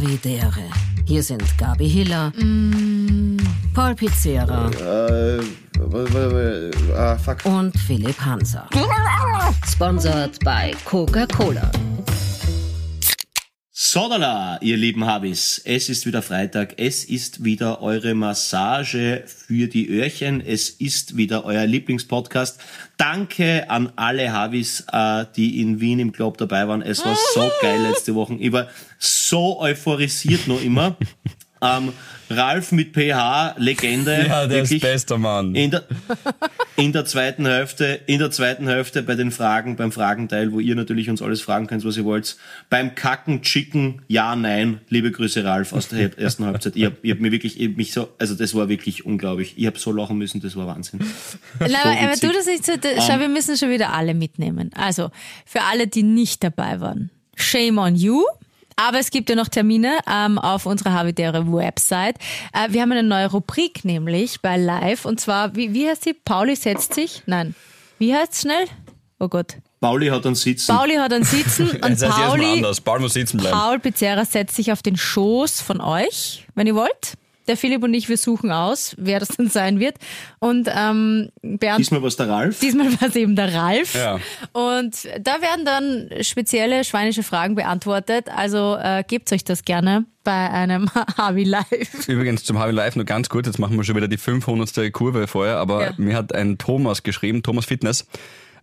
Havidere. Hier sind Gabi Hiller, Paul Pizzera Äh, ah, fuck. und Philipp Hanser. Sponsored by Coca-Cola. Sodala, ihr lieben Habis. Es ist wieder Freitag. Es ist wieder eure Massage für die Öhrchen. Es ist wieder euer Lieblingspodcast. Danke an alle Habis, äh, die in Wien im Club dabei waren. Es war so geil letzte Woche. Ich war so euphorisiert noch immer. Ähm, Ralf mit PH, Legende. Ja, der wirklich. ist bester Mann. In der, in der zweiten Hälfte, in der zweiten Hälfte bei den Fragen, beim Fragenteil, wo ihr natürlich uns alles fragen könnt, was ihr wollt. Beim Kacken, Chicken, ja, nein. Liebe Grüße, Ralf, aus der ersten Halbzeit. Ich hab, ich hab mir wirklich, ich hab mich so, also das war wirklich unglaublich. Ich hab so lachen müssen, das war Wahnsinn. Nein, aber, aber tu das nicht so. da- Schau, wir müssen schon wieder alle mitnehmen. Also, für alle, die nicht dabei waren, shame on you. Aber es gibt ja noch Termine ähm, auf unserer Habitäre Website. Äh, wir haben eine neue Rubrik nämlich bei Live. Und zwar, wie, wie heißt sie? Pauli setzt sich? Nein. Wie heißt schnell? Oh Gott. Pauli hat uns sitzen. Pauli hat einen Sitzen und Das heißt Pauli, anders. Paul muss sitzen bleiben. Paul Pizzerra setzt sich auf den Schoß von euch, wenn ihr wollt. Der Philipp und ich, wir suchen aus, wer das dann sein wird. Und ähm, Bernd Diesmal was der Ralf. Diesmal war es eben der Ralf. Ja. Und da werden dann spezielle schweinische Fragen beantwortet. Also äh, gebt euch das gerne bei einem Habi Live. Übrigens zum Harvey Live nur ganz kurz, jetzt machen wir schon wieder die 500. Kurve vorher, aber Ja. mir hat ein Thomas geschrieben, Thomas Fitness,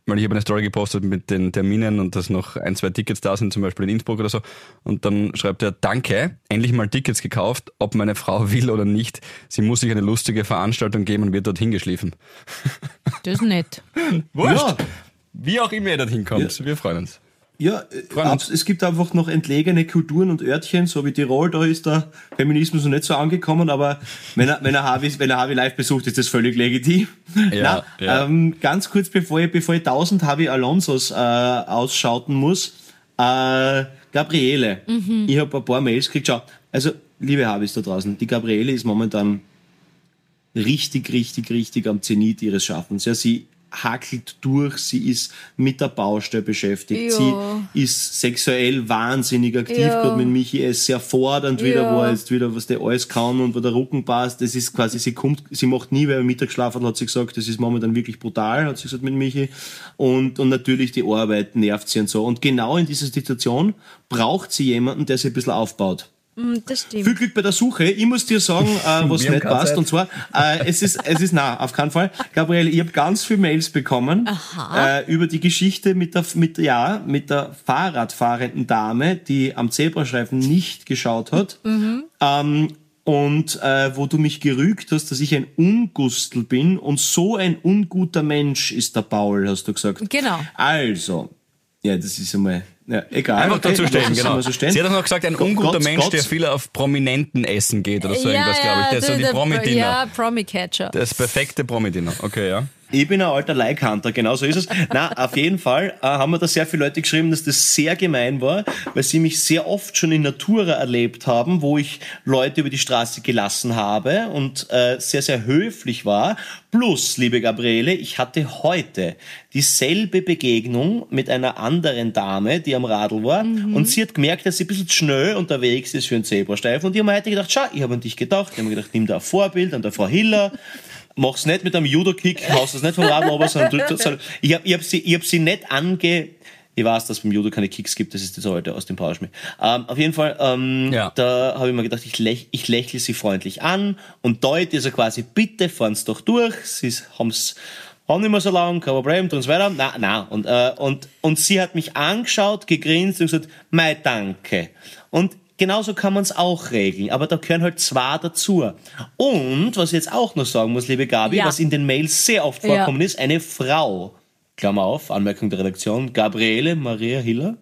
weil ich habe eine Story gepostet mit den Terminen und dass noch ein, zwei Tickets da sind, zum Beispiel in Innsbruck oder so. Und dann schreibt er, danke, endlich mal Tickets gekauft, ob meine Frau will oder nicht. Sie muss sich eine lustige Veranstaltung geben und wird dorthin geschliffen. Das ist nett. Wurscht. Ja. Wie auch immer ihr dorthin kommt, wir freuen uns. Ja, äh, es gibt einfach noch entlegene Kulturen und Örtchen, so wie Tirol, da ist der Feminismus noch nicht so angekommen, aber wenn er, wenn er Harvey, wenn er Harvey live besucht, ist das völlig legitim. Ja, Na, ja. Ähm, ganz kurz, bevor ich, bevor ich 1000 Harvey Alonsos äh, ausschauten muss, äh, Gabriele, ich habe ein paar Mails gekriegt, schau, also, liebe Harveys da draußen, die Gabriele ist momentan richtig, richtig, richtig am Zenit ihres Schaffens. Ja, sie hackelt durch, sie ist mit der Baustelle beschäftigt, Ja. sie ist sexuell wahnsinnig aktiv, Ja. gerade mit Michi, er ist sehr fordernd wieder, Ja. wo er jetzt wieder, was der alles kann und wo der Rücken passt, das ist quasi, sie kommt, sie macht nie, weil er Mittagsschlaf hat, hat sie gesagt, das ist momentan wirklich brutal, hat sie gesagt mit Michi und, und natürlich die Arbeit nervt sie und so und genau in dieser Situation braucht sie jemanden, der sie ein bisschen aufbaut. Das stimmt. Viel Glück bei der Suche. Ich muss dir sagen, äh, was nicht passt. Zeit. Und zwar, äh, es ist, es ist na, auf keinen Fall. Gabriele, ich habe ganz viele Mails bekommen äh, über die Geschichte mit der, mit, ja, mit der Fahrradfahrenden Dame, die am Zebrastreifen nicht geschaut hat. Ähm, und äh, wo du mich gerügt hast, dass ich ein Ungustel bin und so ein unguter Mensch ist der Paul, hast du gesagt. Genau. Also, ja, das ist einmal, ja, egal. Einfach okay, dazu stehen, genau. So stehen. Sie hat auch noch gesagt, ein Gott- unguter Gott- Mensch, Gott- der viel auf Prominenten essen geht oder so irgendwas, glaube ich. Der ist so die Promi-Dinner. Ja, Promi-Catcher. Das perfekte Promi-Dinner. Okay, ja. Ich bin ein alter Like-Hunter, genau so ist es. Na, auf jeden Fall äh, haben mir da sehr viele Leute geschrieben, dass das sehr gemein war, weil sie mich sehr oft schon in Natura erlebt haben, wo ich Leute über die Straße gelassen habe und äh, sehr, sehr höflich war. Plus, liebe Gabriele, ich hatte heute dieselbe Begegnung mit einer anderen Dame, die am Radl war und sie hat gemerkt, dass sie ein bisschen schnell unterwegs ist für einen Zebrastreifen und die haben mir heute gedacht, schau, ich habe an dich gedacht, ich habe mir gedacht, nimm da ein Vorbild an der Frau Hiller, mach's nicht mit einem Judo-Kick, haust das nicht vom Radl runter, sondern drückt sondern ich hab, ich hab sie, ich hab sie nicht ange, ich weiß, dass es beim Judo keine Kicks gibt, das ist das alte aus dem Powerschmied. Ähm, auf jeden Fall, ähm, Ja. da habe ich mir gedacht, ich, läch, ich lächle sie freundlich an und deute also quasi, bitte fahren's doch durch, sie haben's haben nicht mehr so lang, kein Problem, tun's weiter. Na, na. Und, äh, und, und sie hat mich angeschaut, gegrinst und gesagt, mei, danke. Und genauso kann man's auch regeln, aber da gehören halt zwei dazu. Und, was ich jetzt auch noch sagen muss, liebe Gabi, Ja. was in den Mails sehr oft Ja. vorkommen ist, eine Frau, Klammer auf, Anmerkung der Redaktion, Gabriele Maria Hiller,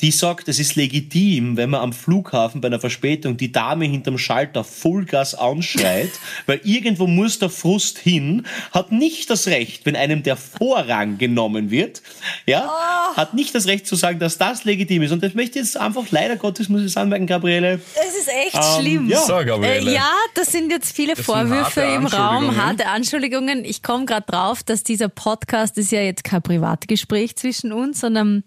die sagt, es ist legitim, wenn man am Flughafen bei einer Verspätung die Dame hinterm Schalter Vollgas anschreit, weil irgendwo muss der Frust hin, hat nicht das Recht, wenn einem der Vorrang genommen wird, ja, hat nicht das Recht zu sagen, dass das legitim ist. Und das möchte ich jetzt einfach, leider Gottes, muss ich es anmerken, Gabriele, Es ist echt Ähm, schlimm. ja. So, Gabriele. Äh, ja, das sind jetzt viele sind Vorwürfe im Raum, harte Anschuldigungen. Ich komme gerade drauf, dass dieser Podcast ist ja jetzt kein Privatgespräch zwischen uns, sondern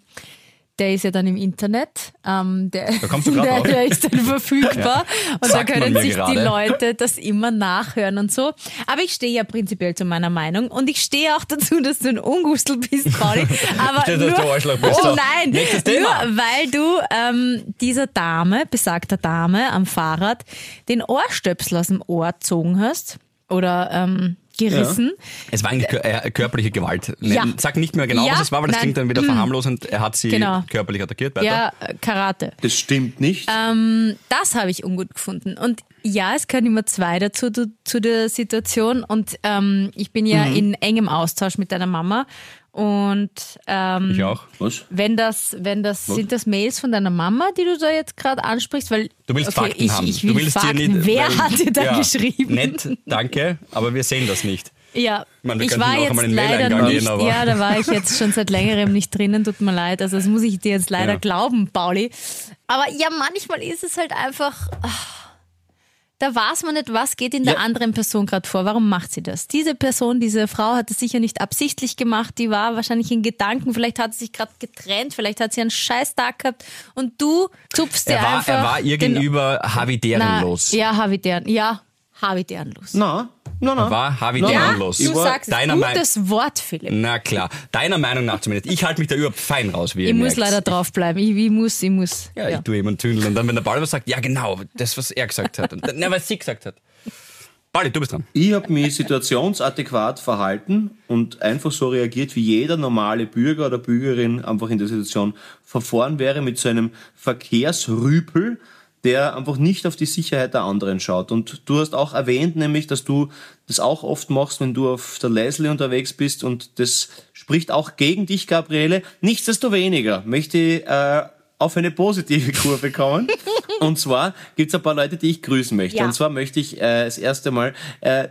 der ist ja dann im Internet. Ähm, der, Da der, der ist dann verfügbar und da Sagt man können sich die gerade. Leute das immer nachhören und so. Aber ich stehe ja prinzipiell zu meiner Meinung und ich stehe auch dazu, dass du ein Ungustel bist, Pauli. Aber dass nur, oh nein, nur weil du ähm, dieser Dame, besagter Dame am Fahrrad, den Ohrstöpsel aus dem Ohr gezogen hast oder ähm, gerissen. Es war eigentlich kör- äh, körperliche Gewalt. Ne, Ja. Sag nicht mehr genau, Ja, was es war, weil das nein. klingt dann wieder verharmlosend. Er hat sie Genau. körperlich attackiert. Weiter. Ja, Karate. Das stimmt nicht. Ähm, das habe ich ungut gefunden. Und ja, es gehören immer zwei dazu du, zu der Situation. Und ähm, ich bin Mhm. ja in engem Austausch mit deiner Mama. Und ähm, Ich auch. Was? wenn das, wenn das, sind das Mails von deiner Mama, die du da jetzt gerade ansprichst? Weil Du willst okay, Fakten ich, haben. Ich will du willst Fakten. dir nicht, Wer weil- hat dir da ja, geschrieben? Nett, danke, aber wir sehen das nicht. Ja, Ich meine, ich war jetzt leider nicht, gehen, ja, da war ich jetzt schon seit längerem nicht drinnen, tut mir leid. Also das muss ich dir jetzt leider Ja. glauben, Pauli. Aber ja, manchmal ist es halt einfach, ach, da weiß man nicht, was geht in der Ja. anderen Person gerade vor. Warum macht sie das? Diese Person, diese Frau hat es sicher nicht absichtlich gemacht, die war wahrscheinlich in Gedanken, vielleicht hat sie sich gerade getrennt, vielleicht hat sie einen scheiß Tag gehabt und du zupfst dir Er war, einfach er war ihr gegenüber havidärenlos. Ja, Havidären, ja, Havidärenlos. Na, na, na. Er war Ja, havidärenlos. du war- sagst es. deiner Meinung- Gutes Wort, Philipp. Na klar, deiner Meinung nach zumindest. Ich halte mich da überhaupt fein raus, wie ihr Ich muss merkt. leider draufbleiben. Ich, ich muss, ich muss. Ja, ich tue jemand tündeln. Und dann, wenn der Ball was sagt, ja genau, das, was er gesagt hat. Und na, was sie gesagt hat. Bali, du bist dran. Ich habe mich situationsadäquat verhalten und einfach so reagiert, wie jeder normale Bürger oder Bürgerin einfach in der Situation verfahren wäre mit so einem Verkehrsrüpel, der einfach nicht auf die Sicherheit der anderen schaut. Und du hast auch erwähnt, nämlich, dass du das auch oft machst, wenn du auf der Leslie unterwegs bist und das spricht auch gegen dich, Gabriele. Nichtsdestoweniger möchte ich äh, auf eine positive Kurve kommen. und zwar gibt's ein paar Leute, die ich grüßen möchte. Ja. Und zwar möchte ich äh, das erste Mal äh,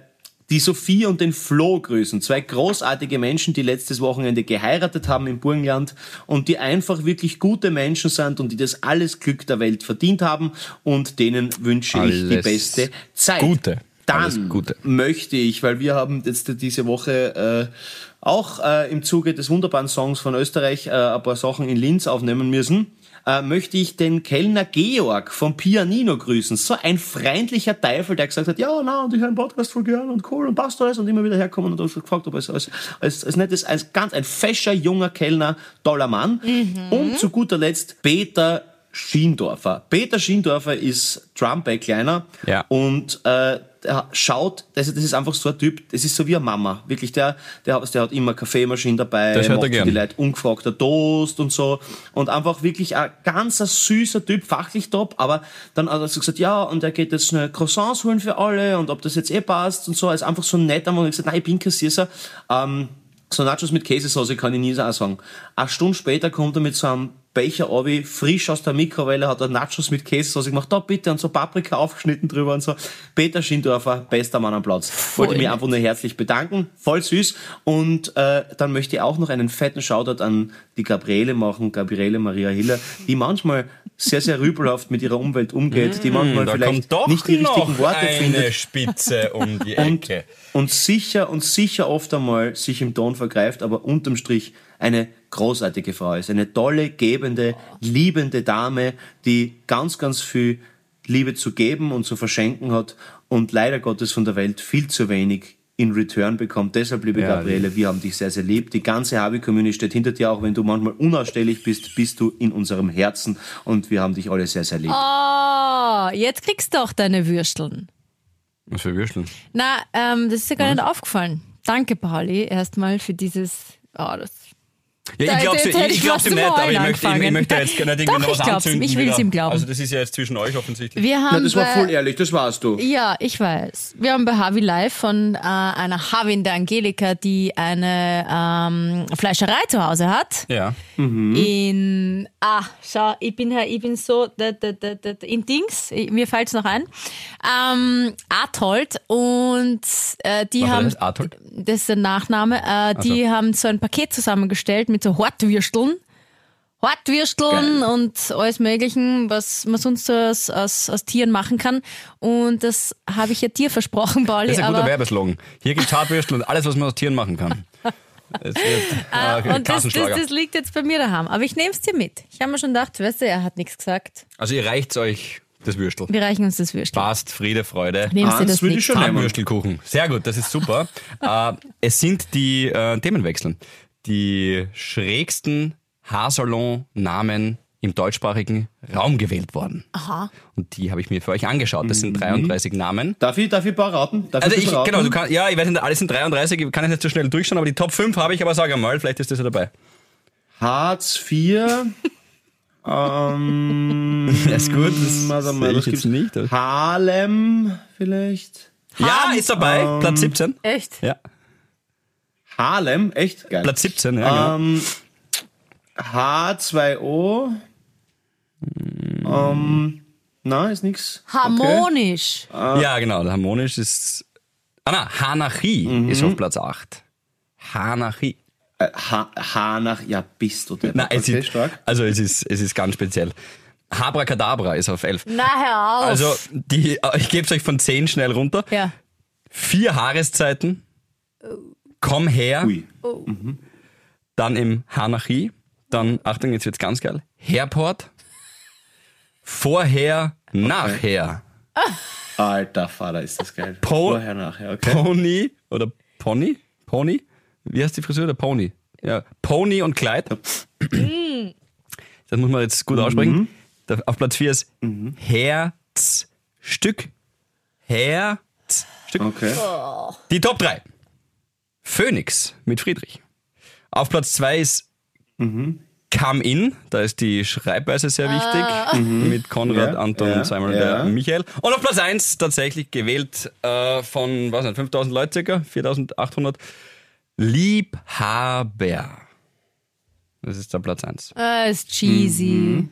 die Sophie und den Flo grüßen. Zwei großartige Menschen, die letztes Wochenende geheiratet haben im Burgenland und die einfach wirklich gute Menschen sind und die das alles Glück der Welt verdient haben und denen wünsche ich die Alles beste Zeit. Gute. Dann Alles Gute. möchte ich, weil wir haben jetzt diese Woche äh, auch äh, im Zuge des wunderbaren Songs von Österreich äh, ein paar Sachen in Linz aufnehmen müssen, äh, möchte ich den Kellner Georg vom Pianino grüßen. So ein freundlicher Teufel, der gesagt hat, ja, na, und ich höre einen Podcast voll gern und cool und passt alles und immer wieder herkommen und hat gefragt, ob es als, als, als nettes, als ganz ein fescher, junger Kellner, toller Mann. Und zu guter Letzt Peter Schiendorfer. Peter Schiendorfer ist Drum-Backliner Ja. und äh, der schaut, also das ist einfach so ein Typ, das ist so wie eine Mama. Wirklich, der, der, hat, der hat immer Kaffeemaschine dabei, Das hört er macht die Leute ungefragter Toast und so. Und einfach wirklich ein ganz ein süßer Typ, fachlich top, aber dann hat er so gesagt, ja, und er geht jetzt schnell Croissants holen für alle und ob das jetzt eh passt und so. Er ist einfach so nett, und ich gesagt, nein, ich bin Kassierer. Ähm, so Nachos mit Käsesauce kann ich nie so sagen. Eine Stunde später kommt er mit so einem Becher Obi, frisch aus der Mikrowelle, hat er Nachos mit Käsesauce gemacht, da bitte, und so Paprika aufgeschnitten drüber und so. Peter Schindorfer, bester Mann am Platz. Wollte mich einfach nur herzlich bedanken, voll süß. Und äh, dann möchte ich auch noch einen fetten Shoutout an die Gabriele machen, Gabriele Maria Hiller, die manchmal sehr, sehr rübelhaft mit ihrer Umwelt umgeht, die manchmal Hm, Da vielleicht nicht die richtigen Worte eine findet. Spitze um die Und, Ecke. und sicher und sicher oft einmal sich im Ton vergreift, aber unterm Strich eine großartige Frau ist. Eine tolle, gebende, liebende Dame, die ganz, ganz viel Liebe zu geben und zu verschenken hat und leider Gottes von der Welt viel zu wenig in Return bekommt. Deshalb, liebe Ja, Gabriele, wir haben dich sehr, sehr lieb. Die ganze Habi-Community steht hinter dir, auch wenn du manchmal unausstehlich bist, bist du in unserem Herzen und wir haben dich alle sehr, sehr lieb. Oh, jetzt kriegst du auch deine Würsteln. Was für Würsteln? Na, ähm, das ist ja gar nicht aufgefallen. Danke, Pauli, erstmal für dieses. Oh, das Ja, ich glaub's, jetzt ich, glaub's ihm nicht, aber ich möchte, ich, ich möchte jetzt nicht Doch, irgendwie ich was glaub's ihm. anzünden. Ich will's wieder. ihm glauben. Also das ist ja jetzt zwischen euch offensichtlich. Wir haben Na, das war bei- voll ehrlich, das warst du. Ja, ich weiß. Wir haben bei Havi Live von äh, einer Havin der Angelika, die eine ähm, Fleischerei zu Hause hat. Ja. In, ah, schau, ich bin, ja- ich bin so, da, da, da, da, in Dings, ich- mir fällt's noch ein, ähm, Arthold und äh, die Was haben, Arthold? das ist der Nachname, äh, die haben so ein Paket zusammengestellt mit so Hortwürsteln. Hortwürsteln und alles Möglichen, was man sonst so aus, aus, aus Tieren machen kann. Und das habe ich ja dir versprochen, Pauli. Das ist ein guter Werbeslogan. Hier gibt's Hartwürstel und alles, was man aus Tieren machen kann. Es wird Ah, äh, und das, das, das liegt jetzt bei mir daheim. Aber ich nehme es dir mit. Ich habe mir schon gedacht, weißt du, er hat nichts gesagt. Also ihr reicht euch das Würstel. Wir reichen uns das Würstel. Passt, Friede, Freude. Nimmst du Eins das würde ich mit? schon nehmen. Würstelkuchen. Sehr gut, das ist super. äh, es sind die äh, Themenwechseln. Die schrägsten Haarsalon-Namen im deutschsprachigen Raum gewählt worden. Aha. Und die habe ich mir für euch angeschaut. Das sind 33 Namen. Darf ich, darf ich ein paar raten? Darf Also ich, raten? genau, du kannst, ja, ich weiß nicht, alles sind 33, ich kann ich nicht so schnell durchschauen, aber die Top 5 habe ich, aber sag einmal, vielleicht ist das ja dabei. Hartz IV. ähm, Das ist gut, das warte mal, ich jetzt gibt's? nicht. Harlem vielleicht? Ja, ist dabei, Platz 17. Echt? Ja, Harlem, echt geil. Platz 17, ja, genau. Ähm, H2O. Ähm, na, ist nix. Harmonisch. Ja, genau, harmonisch ist. Ah, na, Hanachie ist auf Platz 8. Hanachie. Äh, ha, ja, bist du der. Nein, es okay, ist, stark. also es ist, es ist ganz speziell. Habracadabra ist auf 11. Na, hör auf. Also, die, ich gebe es euch von 10 schnell runter. ja. Vier Haareszeiten. Komm her. Ui. Dann im Hanachie. Dann, Achtung, jetzt wird's ganz geil. Herport. Vorher, nachher. Alter Vater, ist das geil. Po- Vorher, nachher, okay. Pony oder Pony? Pony? Wie heißt die Frisur? Der Pony. Ja, Pony und Kleid. Das muss man jetzt gut aussprechen. Da- Auf Platz 4 ist Herzstück. Herzstück. Okay. Die Top 3. Phoenix mit Friedrich. Auf Platz 2 ist Come In, da ist die Schreibweise sehr wichtig, mit Konrad, Ja, Anton, ja, Simon ja. und der Michael. Und auf Platz 1 tatsächlich gewählt äh, von, was nicht, 5000 Leute circa, 4800, Liebhaber. Das ist der Platz 1. Äh, ist cheesy.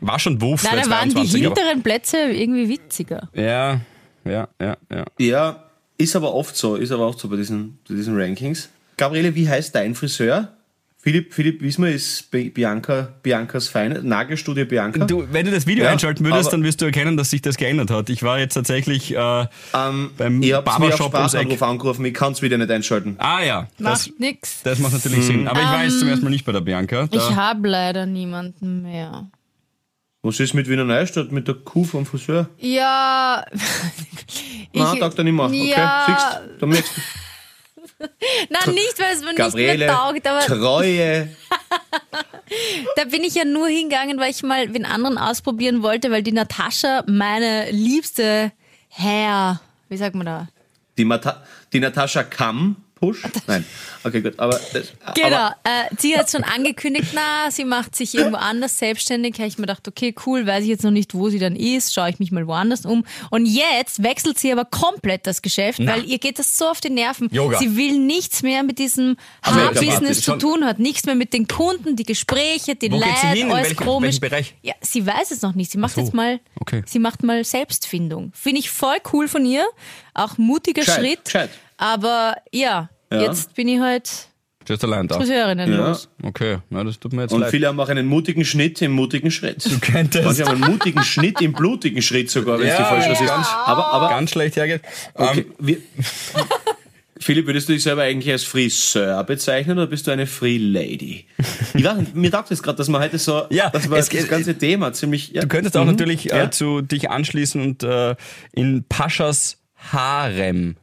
War schon Wuff, Nein, da waren die 22, aber- hinteren Plätze irgendwie witziger. Ja, ja, ja, ja. Ja, ist aber oft so, ist aber oft so bei diesen, bei diesen Rankings. Gabriele, wie heißt dein Friseur? Philipp, Philipp Wismar ist Bi- Bianca, Biancas Feine, Nagelstudio Bianca. Du, wenn du das Video Ja, einschalten würdest, aber- dann wirst du erkennen, dass sich das geändert hat. Ich war jetzt tatsächlich äh, ähm, beim auf Barbershop ums Eck. Angerufen, ich kann es wieder nicht einschalten. Ah ja, das, Macht nix. das macht natürlich Sinn. Aber ich war jetzt zum ersten Mal nicht bei der Bianca. Da, Ich habe leider niemanden mehr. Was ist mit Wiener Neustadt, mit der Kuh vom Friseur? Ja. Nein, tagt er nicht mehr. Okay, ja, siehst du, merkst du. Nein, nicht, weil es mir nicht Gabriele, mehr taugt, aber Treue. da bin ich ja nur hingegangen, weil ich mal den anderen ausprobieren wollte, weil die Natascha meine liebste Herr, wie sagt man da? Die, Mata die Natascha Kamm Push? Nein. Okay, gut. Aber, das, Genau, aber äh, sie hat schon angekündigt, na, sie macht sich irgendwo anders selbstständig. Habe ich mir gedacht, okay, cool, weiß ich jetzt noch nicht, wo sie dann ist, schaue ich mich mal woanders um. Und jetzt wechselt sie aber komplett das Geschäft, Na. weil ihr geht das so auf die Nerven. Yoga. Sie will nichts mehr mit diesem Haarbusiness zu tun, hat nichts mehr mit den Kunden, die Gespräche, die Leute, alles welchem- komisch. Bereich? Ja, sie weiß es noch nicht. Sie macht Ach so, jetzt mal, okay. sie macht mal Selbstfindung. Finde ich voll cool von ihr. Auch mutiger Gescheit, Schritt. gescheit. Aber ja, Ja. jetzt bin ich halt Just allein da. Friseurinnen Ja. los. Okay, na, das tut mir jetzt Und leid. viele haben auch einen mutigen Schnitt im mutigen Schritt. Du könntest. Manche haben einen mutigen Schnitt im blutigen Schritt sogar, wenn es Ja, die falsch ja. ist. Aber, aber Ganz schlecht hergeht. okay, Ähm, wir, Philipp, würdest du dich selber eigentlich als Friseur bezeichnen oder bist du eine Free Lady? Ich weiß nicht, mir taugt es gerade, dass man heute so, Ja, dass man es das geht- ganze Thema ziemlich. Ja. du könntest auch natürlich äh, Ja. zu dich anschließen und äh, in Paschas Harem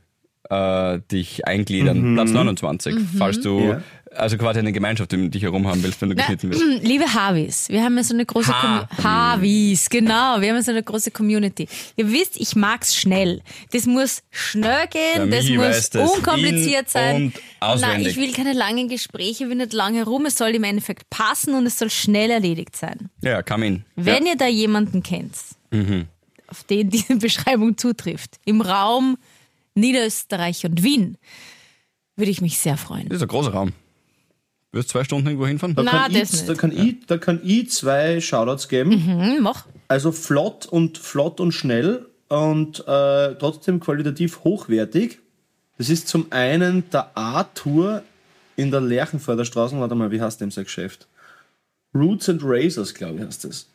äh, dich eingliedern. Platz 29. Falls du Ja. also quasi eine Gemeinschaft um dich herum haben willst, wenn du Na, geschnitten wirst. liebe Havis, wir haben ja so eine große Ha- Community. Havis, genau, wir haben ja so eine große Community. Ihr wisst, ich mag's schnell. Das muss schnell gehen, das muss das unkompliziert in- sein. und auswendig. Nein, ich will keine langen Gespräche, will nicht lange herum. Es soll im Endeffekt passen und es soll schnell erledigt sein. Ja, come in. Wenn ihr da jemanden kennt, Mhm. auf den diese Beschreibung zutrifft, im Raum Niederösterreich und Wien, würde ich mich sehr freuen. Das ist ein großer Raum. Wirst zwei Stunden irgendwo hinfahren? Da, Na, kann das ich, nicht. da, kann ich, da kann ich zwei Shoutouts geben. Hm, mach. Also flott und flott und schnell und äh, trotzdem qualitativ hochwertig. Das ist zum einen der A-Tour in der Lerchenfelder Straße. Warte mal, wie heißt dem sein Geschäft? Roots and Razors, glaube ich, heißt das.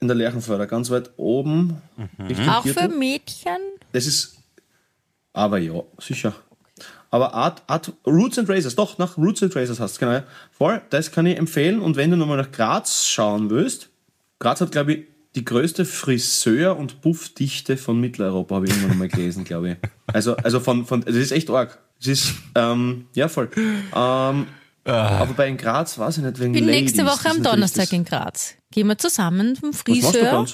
In der Lerchenfelder, ganz weit oben. Richtung Auch für. Mädchen? Das ist. Aber ja, sicher. Aber Art, Art, Roots and Razors, doch, nach Roots and Razors hast du, genau. Voll, das kann ich empfehlen. Und wenn du nochmal nach Graz schauen willst, Graz hat, glaube ich, die größte Friseur- und Buffdichte von Mitteleuropa, habe ich irgendwann mal gelesen, glaube ich. Also, also von, von, das ist echt arg. Das ist, ähm, ja, voll. Ähm, aber bei in Graz weiß ich nicht, wegen Ich bin Ladies. nächste Woche am Donnerstag das- in Graz. Gehen wir zusammen zum Was machst du bei Friseur.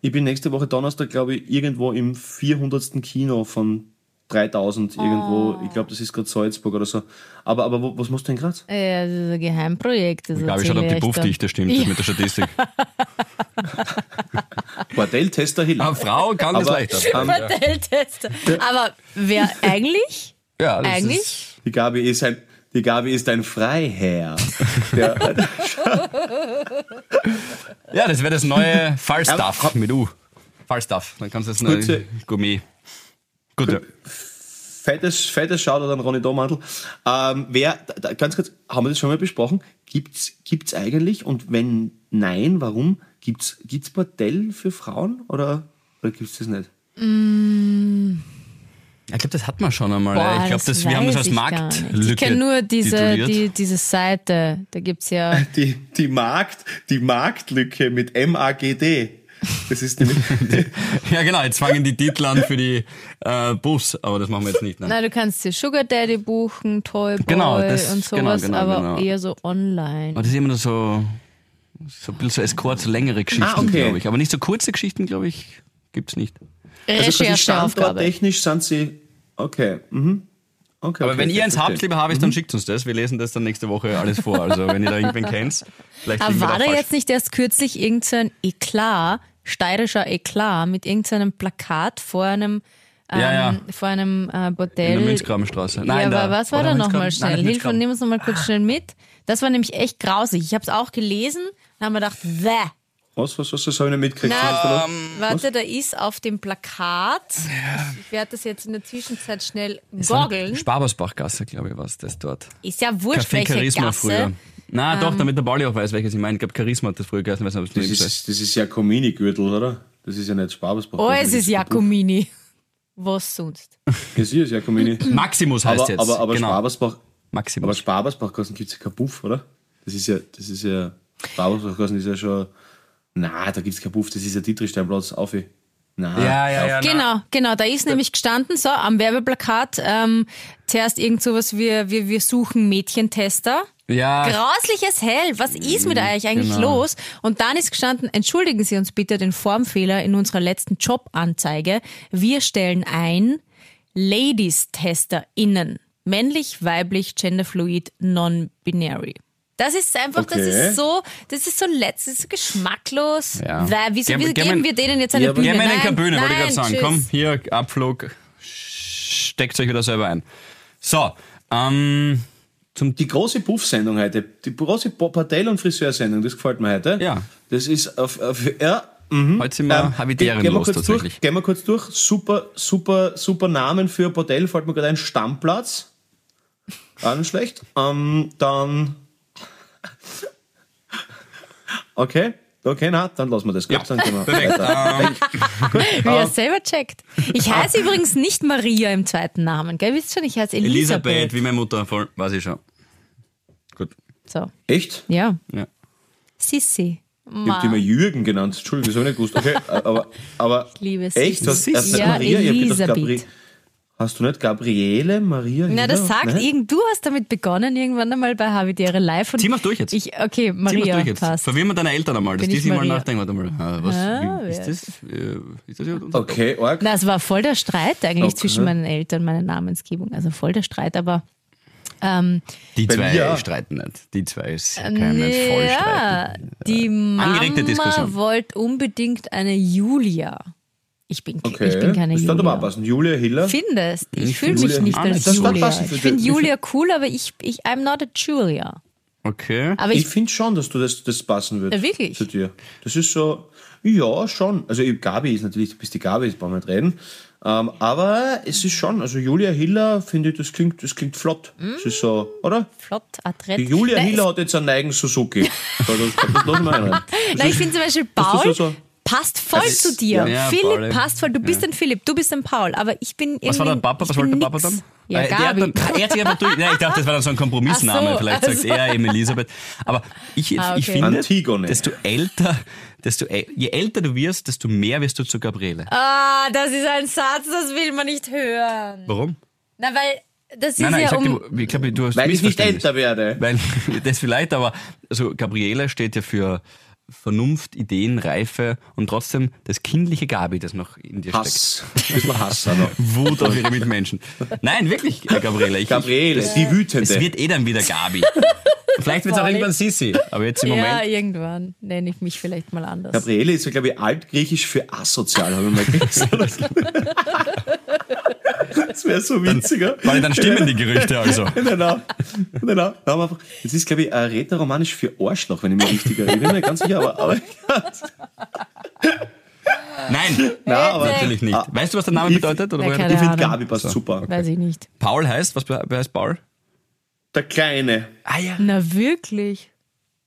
Ich bin nächste Woche Donnerstag, glaube ich, irgendwo im 400. Kino von 3000 irgendwo. Ich glaube, das ist gerade Salzburg oder so. Aber, aber wo, was machst du in Graz? Ja, das ist ein Geheimprojekt. Das Ich glaube, ich schaue, ob die Buffdichte stimmt das mit der Statistik. Bordelltester Hill. Eine Frau kann das Aber, leichter. ähm, dann. Hoteltester. Aber wer eigentlich? Ja, das eigentlich? Ist, Die Gabi ist ein, die Gabi ist ein Freiherr. Der, ja, das wäre das neue Fallstuff mit U. Fallstuff. Dann kannst du das neue Gummi. Gut, ja. fettes, fettes Shoutout an Ronny Domandl. Ähm, wer, da, ganz kurz, haben wir das schon mal besprochen? Gibt's, gibt's eigentlich? Und wenn nein, warum? Gibt's, gibt's Bordell für Frauen? Oder, oder gibt's das nicht? Ich glaube, das hat man schon einmal. Boah, ich glaube, das wir haben das als. Marktlücke Ich kenne nur diese, die, diese Seite. Da gibt's ja. Die, die Markt, die Marktlücke mit M-A-G-D. Das ist nämlich, Ja, genau, jetzt fangen die Titel an für die äh, Bus, aber das machen wir jetzt nicht. Nein. Na, du kannst dir Sugar Daddy buchen, Toy Boy Genau, das- und genau, sowas, genau, aber genau. eher so online. Aber das ist immer nur so, so ein bisschen so Escort, so längere Geschichten, Ah, okay. glaube ich. Aber nicht so kurze Geschichten, glaube ich, gibt's nicht. also quasi Rechercheaufgabe. standorttechnisch sind sie, okay, mhm. Okay, Aber okay, wenn okay, ihr eins habt, lieber Harvis, dann schickt uns das. Wir lesen das dann nächste Woche alles vor. Also wenn ihr da irgendwen kennt, vielleicht Aber war da jetzt nicht erst kürzlich irgendein Eklat, steirischer Eklat, mit irgendeinem Plakat vor einem, ähm, Ja, ja. vor einem äh, in Bordell? der Münzgrabenstraße. ja, Nein, aber da. was war Oder da nochmal schnell? Nein, und nimm uns nochmal kurz schnell mit. Das war nämlich echt grausig. Ich habe es auch gelesen und habe mir gedacht, Wäh. Was, was, was, was habe ich nicht mitgekriegt? Na? Ähm, Warte, da ist auf dem Plakat, ich werde das jetzt in der Zwischenzeit schnell goggeln. Spabersbachgasse, glaube ich, war es das dort. Ist ja wurscht, Café welche Charisma Gasse. früher. Na, doch, damit der Pauli auch weiß, welches ich meine. Ich glaube, Charisma hat das früher geheißen, weiß nicht, es Das ist. das ist ja Comini-Gürtel, oder? Das ist ja nicht Spabersbach. Oh, es ist Jacomini. Was sonst? Das ist ja Comini. Maximus heißt aber, jetzt. aber, aber genau. Spabersbach, aber Maximus. Spabersbachgassen gibt es ja kein Buff, oder? Das ist ja, das ist ja, Spabersbachgassen ist ja schon, na, da gibt es kein Buff, das ist ja Dietrichsteinplatz, auf. Na, ja, ja, ja. na. Genau, genau, da ist nämlich gestanden, so am Werbeplakat, ähm, zuerst irgend sowas wie, wir, wir suchen Mädchentester. Ja, Grausliches Hell, was ist mit euch eigentlich genau. los? Und dann ist gestanden, entschuldigen Sie uns bitte den Formfehler in unserer letzten Jobanzeige. Wir stellen ein Ladies-TesterInnen. Männlich, weiblich, genderfluid, non-binary. Das ist einfach, das Okay. ist so, das ist so letzt, das ist so geschmacklos. Ja. Weil, wieso, wieso geben wir- wir denen jetzt eine Ja, Bühne? Gehen wir in Nein, eine Bühne, wollte ich gerade sagen. tschüss. Komm, hier, Abflug. Steckt euch wieder selber ein. So, ähm, zum Die große Buff-Sendung heute, die große Bordell- und Friseursendung, das gefällt mir heute. Ja. Das ist auf, auf ja, mhm. Heute sind wir Ähm, Habitären gehen wir los kurz tatsächlich. Durch, gehen wir kurz durch. Super, super, super Namen für Bordell, fällt mir gerade ein. Stammplatz. Auch nicht schlecht. Ähm, dann. Okay, okay, na, dann lassen wir das. Gut, dann wir perfekt. weiter. Wie er selber checkt. Ich heiße übrigens nicht Maria im zweiten Namen, gell? Wisst schon, ich heiße Elisabeth. Elisabeth, wie meine Mutter, voll, weiß ich schon. Gut, So, Echt? ja. ja. Sissi. Ich hab die mal Jürgen genannt. Entschuldigung, ich nicht gewusst. Okay, aber, aber liebe echt? Du hast Sissi. erst nicht Ja, Maria? Ich hab gedacht, Elisabeth. Hast du nicht Gabriele, Maria? Na, das sagt irgend, du hast damit begonnen, irgendwann einmal bei Habitäre Live. Und Zieh mal's durch jetzt. Ich, okay, mal Maria, durch jetzt. passt. Verwirren wir deine Eltern einmal, dass Bin die ich sich mal nachdenken. Warte mal, ah, was, Ah, wie, ist das? Äh, Ist das unser Okay, arg. Na, es war voll der Streit eigentlich Okay. zwischen meinen Eltern, meine Namensgebung. Also voll der Streit, aber ähm, Die zwei auch. streiten nicht. Die zwei ist Mensch voll ja, streiten. die Mama wollte unbedingt eine Julia. Ich bin, Okay, ich bin keine das Julia. könnte aber. Julia Hiller. Findest? Ich, Ich fühle mich Julia- nicht als das Julia. Ich finde. Julia cool, aber ich, ich I'm not a Julia. Okay. Aber Ich ich, finde schon, dass du das, das passen wird. Ja, wirklich? Zu dir. Das ist so, ja, schon. Also Gabi ist natürlich, du bist die Gabi, das brauchen wir nicht reden. Ähm, aber es ist schon, also Julia Hiller, finde ich, das klingt, das klingt flott. Das ist so, oder? flott, adrett. Die Julia Nein, Hiller hat jetzt einen eigenen Suzuki. So, das, das einrein. Nein, ich finde zum Beispiel Das Paul, so, passt voll Also, zu dir. ja, Philipp Paul, passt voll. Du bist ein Philipp, du bist ein Paul, aber ich bin irgendwie. Was war der Papa? ich Was wollte der Papa dann? Ja, Äh, der Gabi. dann, er hat sich einfach durch, ja, ich dachte, das war dann so ein Kompromissname. So, Vielleicht sagt also. er eben Elisabeth. Aber ich, Ah, ich okay. finde, Antigone. desto älter, desto, je älter du wirst, desto mehr wirst du zu Gabriele. Ah, das ist ein Satz, das will man nicht hören. Warum? Na, weil das ist Nein, nein, ja ich, um. dir, ich glaube, du hast Weil ich nicht älter werde. Weil, das vielleicht, aber also Gabriele steht ja für Vernunft, Ideen, Reife und trotzdem das kindliche Gabi, das noch in dir steckt. Hass. Bisschen Hass. Also. Wut auf ihre Mitmenschen. Nein, wirklich, äh, Gabriele. Ich, Gabriele, ich, die Wütende. es wird eh dann wieder Gabi. Vielleicht wird es auch irgendwann Sissi. Aber jetzt im Ja, Moment. irgendwann nenne ich mich vielleicht mal anders. Gabriele ist ja, glaube ich, altgriechisch für asozial, habe ich mal gelesen. das wäre so witziger. Weil dann stimmen die Gerüchte also. Nein, nein, nein, nein. Da haben wir einfach, das ist, glaube ich, äh, rätoromanisch für Arschloch, wenn ich mich richtig erinnere. Ich bin mir nicht ganz sicher, aber, aber Nein, nein, aber natürlich nicht. Weißt du, was der Name Ich- bedeutet? Oder Ja, ich finde. Gabi passt super. Weiß ich nicht. Paul heißt? Was heißt Paul? Der Kleine. Ah ja. Na, wirklich?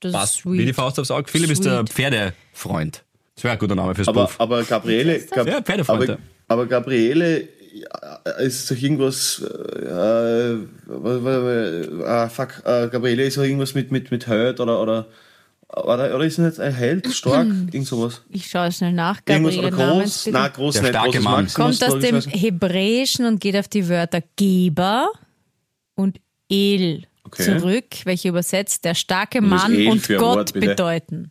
Das ist Passt. sweet. Wie die Faust aufs Auge. Philipp ist der Sweet. Pferdefreund. Das wäre ein guter Name fürs Aber, Buch. aber Gabriele, Gab, Ja, Pferdefreund, aber, aber Gabriele ist doch irgendwas, äh, äh, ah, fuck, äh, Gabriele ist doch irgendwas mit, mit, mit Held oder, oder, oder, oder ist es nicht ein Held, stark, irgend sowas. Ich schaue schnell nach. Irgendwas Gabriele oder groß, Namensbild. na groß, Der nicht starke Mann. Maximus, Kommt aus dem. Hebräischen und geht auf die Wörter Geber und El Okay. zurück, welche übersetzt der starke Mann und ein Gott Wort, bitte? bedeuten.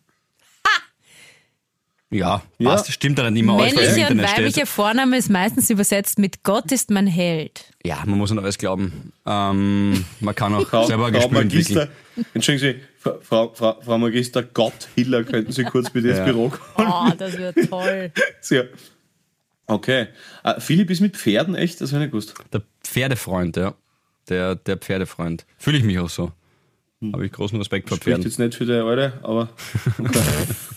Ja, Ja. passt. Stimmt dann nicht immer im Männlicher und weiblicher steht. Vorname ist meistens übersetzt mit Gott ist mein Held. Ja, man muss an alles glauben. Ähm, man kann auch Frau, selber Frau. Magister, entschuldigen Sie, Frau, Frau, Frau, Magister Gott Hiller, könnten Sie kurz bitte ins Ja. Büro kommen? Oh, das wird toll. Sehr. Okay. Äh, Philipp ist mit Pferden echt, das habe ich nicht gewusst. Der Pferdefreund, ja. Der, der Pferdefreund. Fühle ich mich auch so. Habe ich großen Respekt vor Pferden. jetzt nicht für die Alte, aber okay.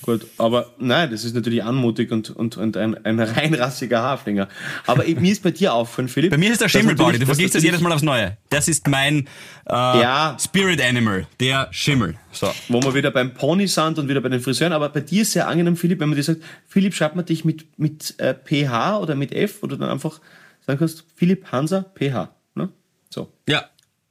gut. Aber nein, das ist natürlich anmutig und, und, und ein, ein reinrassiger Haflinger. Aber mir ist bei dir auffallen, Philipp. Bei mir ist der dass Schimmel, Pauli. natürlich- Du vergisst das jedes Mal aufs Neue. Das ist mein äh, Ja. Spirit Animal, der Schimmel. So. Wo wir wieder beim Pony sind und wieder bei den Friseuren. Aber bei dir ist sehr angenehm, Philipp, wenn man dir sagt, Philipp, schreibt man dich mit, mit äh, PH oder mit F oder dann einfach sagen kannst, Philipp Hansa PH. Ne? So. Ja,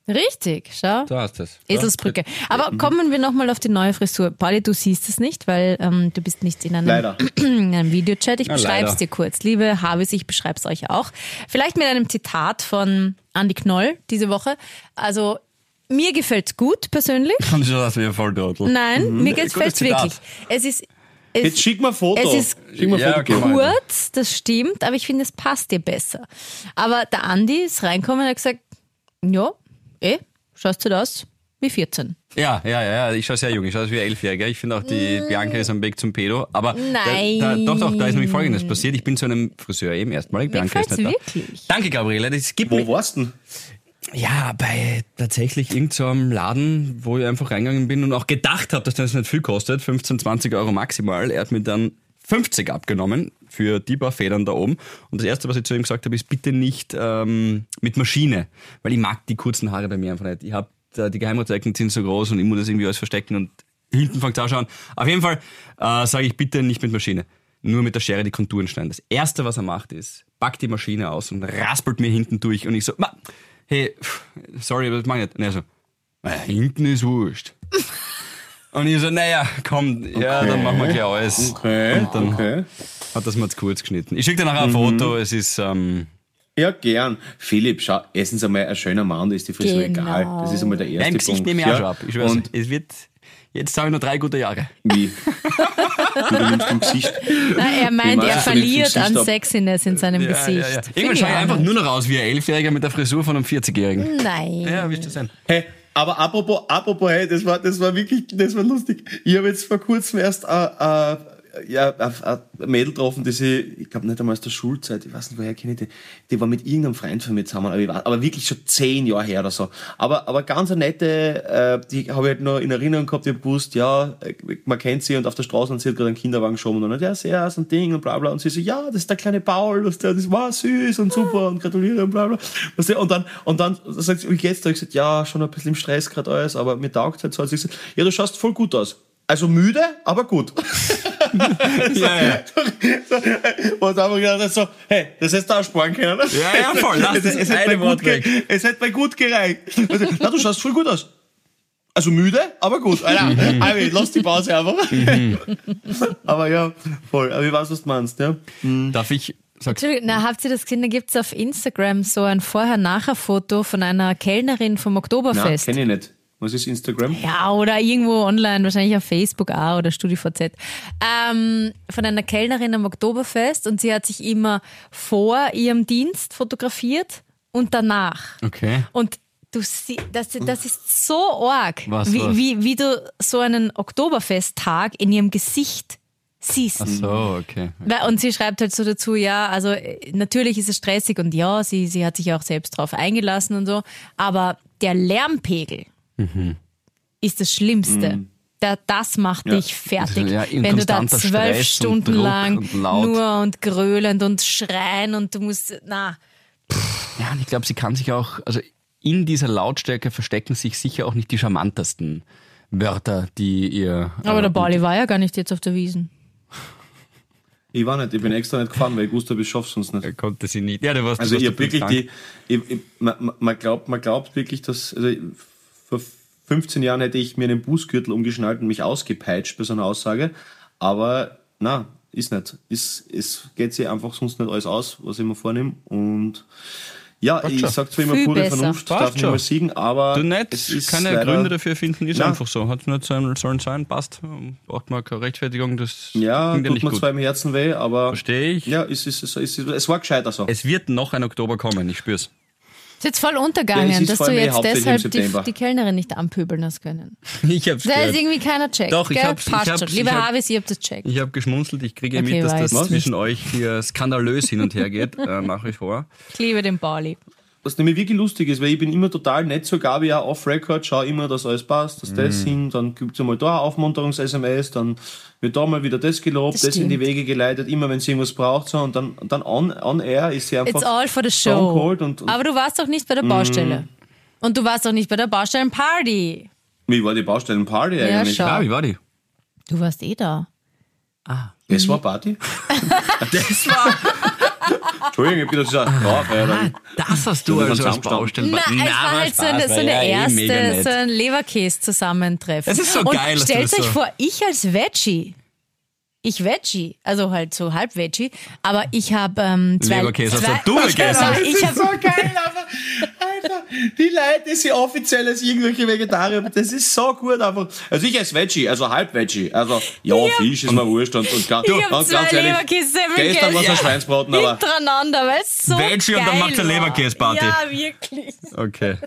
Richtig, schau. du hast es. Eselsbrücke. Aber kommen wir nochmal auf die neue Frisur. Pauli, du siehst es nicht, weil ähm, du bist nicht in einem, Leider. in einem Videochat. Ich Ja, beschreibe es leider. dir kurz. Liebe Habis, ich beschreibe es euch auch. Vielleicht mit einem Zitat von Andy Knoll diese Woche. Also, mir gefällt's gut persönlich. Und schon hast wieder voll Trottel. Nein, mir Gutes gefällt's wirklich. Es ist, es, Jetzt schick mal ein Foto. Es ist schick mal Ja, Foto. kurz, das stimmt, aber ich finde, es passt dir besser. Aber der Andi ist reinkommen und hat gesagt, ja, eh, schaust du das wie 14. Ja, ja, ja, ich schaue sehr jung, ich schaue aus wie ein Elfjähriger. Ich finde auch, die Bianca ist am Weg zum Pedo. Aber Nein. Da, da, doch, doch, da ist nämlich Folgendes passiert. Ich bin zu einem Friseur eben erstmalig. Bianca ist nicht da. wirklich. Danke, Gabriele. Das gibt Wo warst du denn? ja, bei tatsächlich irgendeinem so Laden, wo ich einfach reingegangen bin und auch gedacht habe, dass das nicht viel kostet. 15, 20 Euro maximal. Er hat mir dann 50 abgenommen für die paar Federn da oben. Und das Erste, was ich zu ihm gesagt habe, ist bitte nicht ähm, mit Maschine, weil ich mag die kurzen Haare bei mir einfach nicht. Ich habe die Geheimratsecken sind so groß und ich muss das irgendwie alles verstecken und hinten fängt es an schauen. Auf jeden Fall äh, sage ich bitte nicht mit Maschine. Nur mit der Schere die Konturen schneiden. Das Erste, was er macht, ist, packt die Maschine aus und raspelt mir hinten durch. Und ich so, "Ma, hey, sorry, aber das mach ich nicht. Und er so, "Na, hinten ist wurscht. Und ich so, naja, komm, ja, dann machen wir gleich alles. Okay, Und dann okay. Hat das mal zu kurz geschnitten. Ich schicke dir nachher ein Foto, es ist, ähm, Ja, gern. Philipp, schau, erstens einmal ein schöner Mann, da ist die Frisur Genau. egal. Das ist einmal der erste nein, im Gesicht Punkt. nehme ich auch ja. schon ab. Ich weiß, Und es wird, jetzt habe ich noch drei gute Jahre. wie? Wie du nimmst im Gesicht. Na, er meint, er verliert an? Sexiness in seinem Ja, Gesicht. ja, ja. Irgendwann schaue ich auch einfach nicht. nur noch aus wie ein Elfjähriger mit der Frisur von einem 40-Jährigen. Nein. Ja, wie ist das sein? Hey, aber apropos, apropos, hey, das war, das war wirklich, das war lustig. Ich habe jetzt vor kurzem erst äh, äh, ja, ein ein Mädel getroffen, die sie, ich glaube nicht einmal aus der Schulzeit, ich weiß nicht, woher kenne ich die, die war mit irgendeinem Freund von mir zusammen, aber, ich war, aber wirklich schon zehn Jahre her oder so. Aber, aber ganz eine nette, äh, die habe ich halt noch in Erinnerung gehabt, ich gewusst, ja, äh, man kennt sie und auf der Straße und sie hat gerade einen Kinderwagen geschoben und dann, ja, sehr, so ein Ding und bla bla. Und sie so, ja, das ist der kleine Paul, das, der, das war süß und super und gratuliere und bla bla. Und dann, und dann sagt sie, wie geht's dir? Ich gesagt, ja, schon ein bisschen im Stress gerade alles, aber mir taugt halt so. Und sie gesagt, ja, du schaust voll gut aus. Also müde, aber gut. Ja, ja. Und einfach gedacht, so, hey, das hättest du auch sparen können. Ja, ja, voll. Lass es, es, hätte gut weg. es hätte mir gut gereicht. Also, na, du schaust voll gut aus. Also müde, aber gut. Alter, Mhm. Alter, lass die Pause einfach. aber ja, voll. Aber ich weiß, was du meinst, ja. Darf ich, sag's, Entschuldigung, na, habt ihr das gesehen? Da gibt es auf Instagram so ein Vorher-Nachher-Foto von einer Kellnerin vom Oktoberfest. kenne ich nicht. Was ist Instagram? Ja, oder irgendwo online, wahrscheinlich auf Facebook auch oder StudiVZ. Ähm, von einer Kellnerin am Oktoberfest und sie hat sich immer vor ihrem Dienst fotografiert und danach. okay. Und du das, das ist so arg, Was, wie, was? Wie, wie du so einen Oktoberfesttag in ihrem Gesicht siehst. Ach so, okay. Weil- Und sie schreibt halt so dazu, ja, also äh, natürlich ist es stressig und ja, sie, sie hat sich auch selbst drauf eingelassen und so, aber der Lärmpegel ist das Schlimmste. Da, das macht Ja. dich fertig. Ja, Wenn du da zwölf Stress und Stunden Druck lang und nur und gröhlend und schreien und du musst, na, Ja, und ich glaube, sie kann sich auch, also in dieser Lautstärke verstecken sich sicher auch nicht die charmantesten Wörter, die ihr. aber äh, der Bali war ja gar nicht jetzt auf der Wiesen. Ich war nicht, ich bin extra nicht gefahren, weil ich wusste, ich schaff's sonst nicht. Er konnte sie nicht. Ja, du warst Also du ich warst hab wirklich krank. die, ich, ich, man, man- glaubt, man glaubt wirklich, dass also 15 Jahren hätte ich mir einen Bußgürtel umgeschnallt und mich ausgepeitscht bei so einer Aussage, aber na, ist nicht. Ist, es geht sich einfach sonst nicht alles aus, was ich mir vornehme und ja, ich schon. sag zwar immer Viel pure besser. Vernunft, Passt darf nicht schon. mal siegen, aber Du nicht, es ist keine leider, Gründe dafür finden, ist Nein. einfach so. Hat nicht sein, sollen sein, passt. Braucht man keine Rechtfertigung, das Ja, tut nicht mir gut. zwar im Herzen weh, aber Verstehe ich. ja, es, ist, es, ist, es war gescheiter so. Es wird noch ein Oktober kommen, ich spür's. Ist jetzt voll untergegangen, Ja, ist dass du jetzt deshalb die, die Kellnerin nicht anpöbeln hast können. Ich hab's Da ist gehört. irgendwie keiner checkt. Doch, ich gell? hab's- ich Passt hab's- schon. ich Lieber hab- Harvis, ihr habt das checkt. Ich habe geschmunzelt, ich kriege Okay, mit, dass das zwischen euch hier skandalös hin und her geht, äh, nach wie vor. Ich liebe den Bali. Was nämlich wirklich lustig ist, weil ich bin immer total nett zur Gabi auch off-Record, schau immer, dass alles passt, dass Mhm. das hin, dann gibt's einmal da Aufmunterungs-SMS, dann wird da mal wieder das gelobt, Das das, in die. Wege geleitet, immer wenn sie irgendwas braucht, so, und dann, dann on, on air ist sie einfach It's all for the show. und, und Aber du warst doch nicht bei der Baustelle. Mm. Und du warst doch nicht bei der Baustellenparty. wie war die Baustellenparty eigentlich? schau. Ja, wie war die? Du warst eh da. Das war Party? Das war, Entschuldigung, ich hab gedacht, das ist ein Alter. das hast du also als. Baustellen. Nein, es war halt so eine, so eine erste, so ein Leberkäse-Zusammentreffen. Es ist so Und geil, stellt das euch so- vor, ich als Veggie. Ich Veggie, also halt so halb Veggie, aber ich habe ähm, zwei... Leberkäse hast zwei, du gegessen. Nein, ich das hab, ist so geil, aber Alter, die Leute, sie offiziell als irgendwelche Vegetarier, das ist so gut einfach. Also ich als Veggie, also halb Veggie, also ja, Fisch ist mir wurscht und, und ganz, ich hab ganz, zwei ganz ehrlich, gestern war es ein gegessen. Schweinsbraten, aber hintereinander, weil es so Veggie und dann geil eine war. Leberkäse-Party. Ja, wirklich. Okay.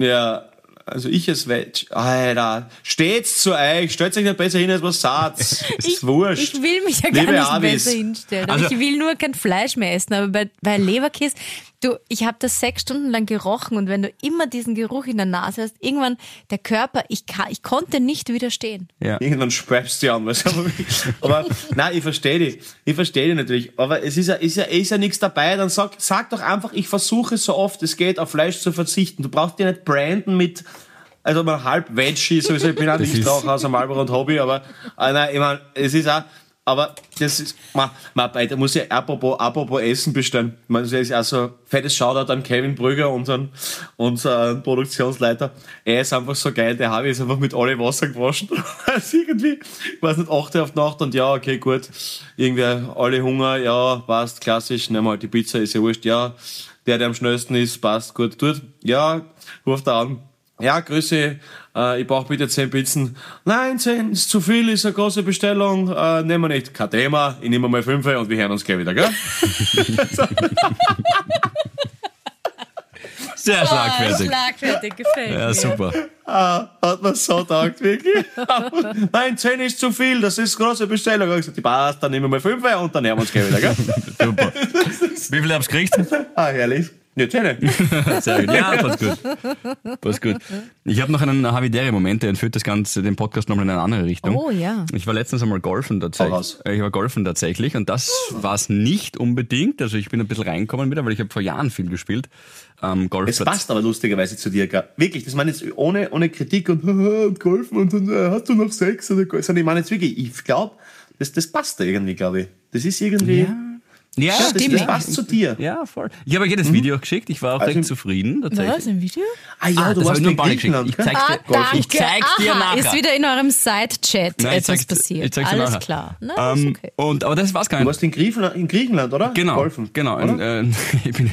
ja, also ich als Veggie, Alter, steht's zu euch, stellt euch nicht besser hin, als was sagt. Ist wurscht. Ich will mich ja gar Liebe nicht Avis. besser hinstellen. Also- ich will nur kein Fleisch mehr essen. Aber bei, bei Leberkäse, du, ich habe das sechs Stunden lang gerochen und wenn du immer diesen Geruch in der Nase hast, irgendwann der Körper, ich, kann, ich konnte nicht widerstehen. Ja. Irgendwann schreibst du an. Weißt du? aber, aber nein, ich verstehe dich. Ich verstehe dich natürlich. Aber es ist ja, ist ja, ist ja nichts dabei. Dann sag, sag doch einfach, ich versuche so oft es geht, auf Fleisch zu verzichten. Du brauchst dir nicht branden mit, also mal halb Veggie, sowieso. Ich bin auch nicht auch aus Marlboro und Hobby, aber, äh, nein, ich meine, es ist auch, aber das ist, man, man, da muss ich apropos, apropos Essen bestellen. Man, das ist also fettes Shoutout an Kevin Brügger, unseren, unseren Produktionsleiter. Er ist einfach so geil, der Harvey ist einfach mit alle Wasser gewaschen. also irgendwie, ich weiß nicht, 8 Uhr auf Nacht und ja, okay, gut. Irgendwie alle Hunger, ja, passt, klassisch, nehmen wir halt die Pizza, ist ja wurscht, ja. Der, der am schnellsten ist, passt, gut, tut. Ja, ruft er an. Ja, Grüße, äh, ich brauche bitte 10 Pizzen. Nein, 10 ist zu viel, ist eine große Bestellung, äh, nehmen wir nicht. Kein Thema, ich nehme mal 5 und wir hören uns gleich wieder, gell? Sehr schlagfertig. Schlagfertig, gefällt Ja, mir. super. Ah, hat man so gedacht, wirklich. Nein, 10 ist zu viel, das ist eine große Bestellung. Ich hab gesagt, passt, dann nehmen wir mal 5 und dann hören wir uns gleich wieder, gell? super. Wie viel hab's gekriegt? Ah, herrlich. Ja, 10. Sehr gut. Ja, passt gut. Passt gut. Ich habe noch einen Havidere-Moment, der entführt das Ganze, den Podcast nochmal in eine andere Richtung. Oh, ja. Ich war letztens einmal golfen tatsächlich. raus. Ich war golfen tatsächlich und das war's nicht unbedingt. Also ich bin ein bisschen reinkommen wieder, weil ich habe vor Jahren viel gespielt. Ähm, Es Golfplatz. passt aber lustigerweise zu dir? Wirklich, das meine ich jetzt ohne, ohne Kritik und, und Golfen und, und äh, hast du noch Sex oder Golf? Sondern ich meine jetzt wirklich, ich glaube, das, das passt da irgendwie, glaube ich. Das ist irgendwie. Ja, Ja, das, stimmt. das passt zu dir. Ja, voll. Ich habe euch ja das Video geschickt, ich war auch Also- recht zufrieden tatsächlich. Was, ein Video? Ah ja, Ah, du das warst ich nur in Bali geschickt. Griechenland. Ich zeig's dir. Ah, danke. Ich zeig's dir Aha, nachher. ist wieder in eurem Side-Chat etwas zeig's dir- passiert. ich zeig's dir Alles nachher. klar. Na, ist Ähm, okay. und, aber das war's gar Du nicht. warst in Griechenland, in Griechenland oder? Genau, Golfen, genau. Oder? Und, äh, ich bin,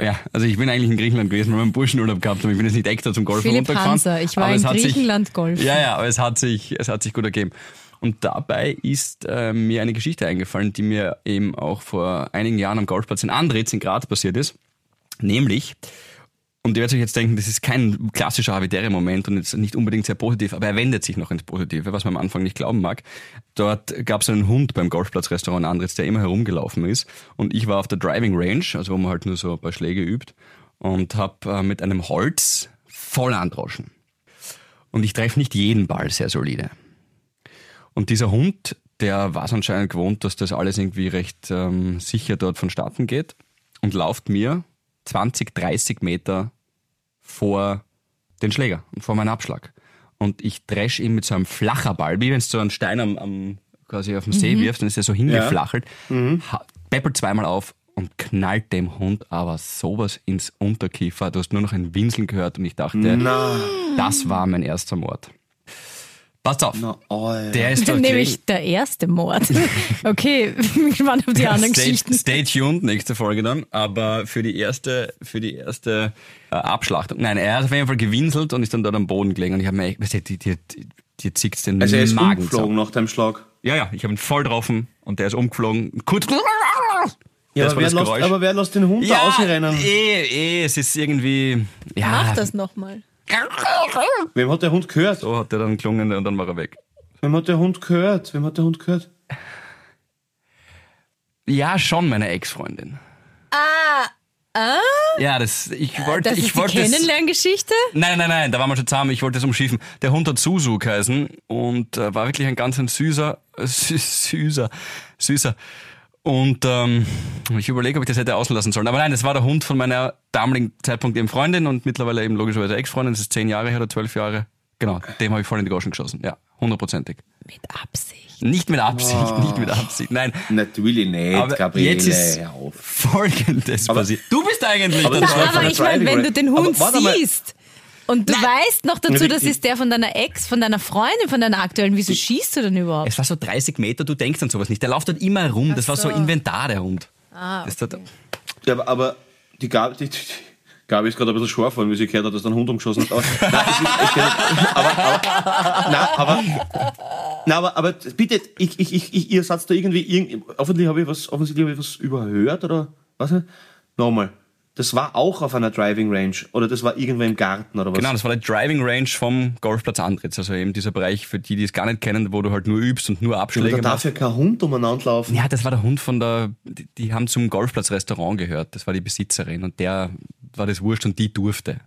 ja, also ich bin eigentlich in Griechenland gewesen, weil wir einen Burschenurlaub gehabt haben. Ich bin jetzt nicht extra zum Golfen Philipp runtergefahren. Hanser, ich war in Griechenland golfen. Ja, ja, aber es hat sich, es hat sich gut ergeben. Und dabei ist äh, mir eine Geschichte eingefallen, die mir eben auch vor einigen Jahren am Golfplatz in Andritz in Graz passiert ist. Nämlich, und ihr werdet euch jetzt denken, das ist kein klassischer Habitäre-Moment und jetzt nicht unbedingt sehr positiv, aber er wendet sich noch ins Positive, was man am Anfang nicht glauben mag. Dort gab es einen Hund beim Golfplatzrestaurant Andritz, der immer herumgelaufen ist. Und ich war auf der Driving Range, also wo man halt nur so ein paar Schläge übt, und habe äh, mit einem Holz voll androschen. Und ich treffe nicht jeden Ball sehr solide. Und dieser Hund, der war es anscheinend gewohnt, dass das alles irgendwie recht ähm, sicher dort vonstatten geht und lauft mir 20, 30 Meter vor den Schläger und vor meinen Abschlag. Und ich dresch ihn mit so einem flacher Ball, wie wenn du so einen Stein am, am quasi auf dem See wirfst, dann ist er so hingeflachelt, ha- peppelt zweimal auf und knallt dem Hund aber sowas ins Unterkiefer. Du hast nur noch ein Winseln gehört und ich dachte, Na, das war mein erster Mord. Passt auf. na, Alter. Der ist doch Nämlich der erste Mord. Okay, bin gespannt auf die anderen stay, Geschichten. stay tuned, nächste Folge dann. Aber für die erste, für die erste äh, Abschlachtung. Nein, er hat auf jeden Fall gewinselt und ist dann dort am Boden gelegen. Und ich habe mir echt, weißt du, die, die, die, die zickt's den Also er ist Magen umgeflogen nach deinem Schlag. Ja, ja, ich habe ihn voll getroffen und der ist umgeflogen. Kurz. Ja, aber, wer Geräusch. aber wer lässt den Hund da ausrennen? eh, eh, es ist irgendwie. Ja, Mach das nochmal. Wem hat der Hund gehört? So hat er dann gelungen und dann war er weg. Wem hat der Hund gehört? Wem hat der Hund gehört? Ja, schon meine Ex-Freundin. Ah, ah? Ja, das, ich wollte, Das ich ist die wollte. es- Kennenlerngeschichte? Nein, nein, nein, da waren wir schon zusammen, ich wollte es umschiefen. Der Hund hat Susu geheißen und äh, war wirklich ein ganz ein süßer, äh, sü- süßer, süßer. Und ähm, ich überlege, ob ich das hätte auslassen sollen. Aber nein, das war der Hund von meiner damaligen Zeitpunkt eben Freundin und mittlerweile eben logischerweise Ex-Freundin. Das ist zehn Jahre her oder zwölf Jahre. Genau, dem habe ich voll in die Goschen geschossen. Ja, hundertprozentig. Mit Absicht. Nicht mit Absicht, nicht mit Absicht. Nein, Natürlich nicht, aber Gabriele. jetzt ist. Folgendes passiert. Du bist eigentlich Aber der Aber ich meine, wenn du den Hund Aber siehst und du weißt noch dazu, das ist der von deiner Ex, von deiner Freundin, von deiner aktuellen, wieso schießt du denn überhaupt? Es war so 30 Meter, du denkst an sowas nicht. Der läuft dort immer rum. Das war so. Inventar, der Hund. Ah, Das ist dort, Ja, aber, aber die Gabi, die, die Gabi ist gerade ein bisschen scharf geworden, wie sie gehört hat, dass du einen Hund umgeschossen hast. Aber, nein, ich aber, aber, nein, aber, nein, aber, aber bitte, ich, ich, ich, ich, ihr seid da irgendwie, irgendwie offensichtlich habe ich was, offensichtlich habe ich was überhört oder was? Nochmal. Das war auch auf einer Driving Range oder das war irgendwo im Garten oder was? Genau, das war die Driving Range vom Golfplatz Andritz. Also eben dieser Bereich für die, die es gar nicht kennen, wo du halt nur übst und nur Abschläge da darf machst. ja kein Hund umeinander laufen. Ja, das war der Hund von der, die, die haben zum Golfplatz-Restaurant gehört. Das war die Besitzerin und der war das wurscht und die durfte.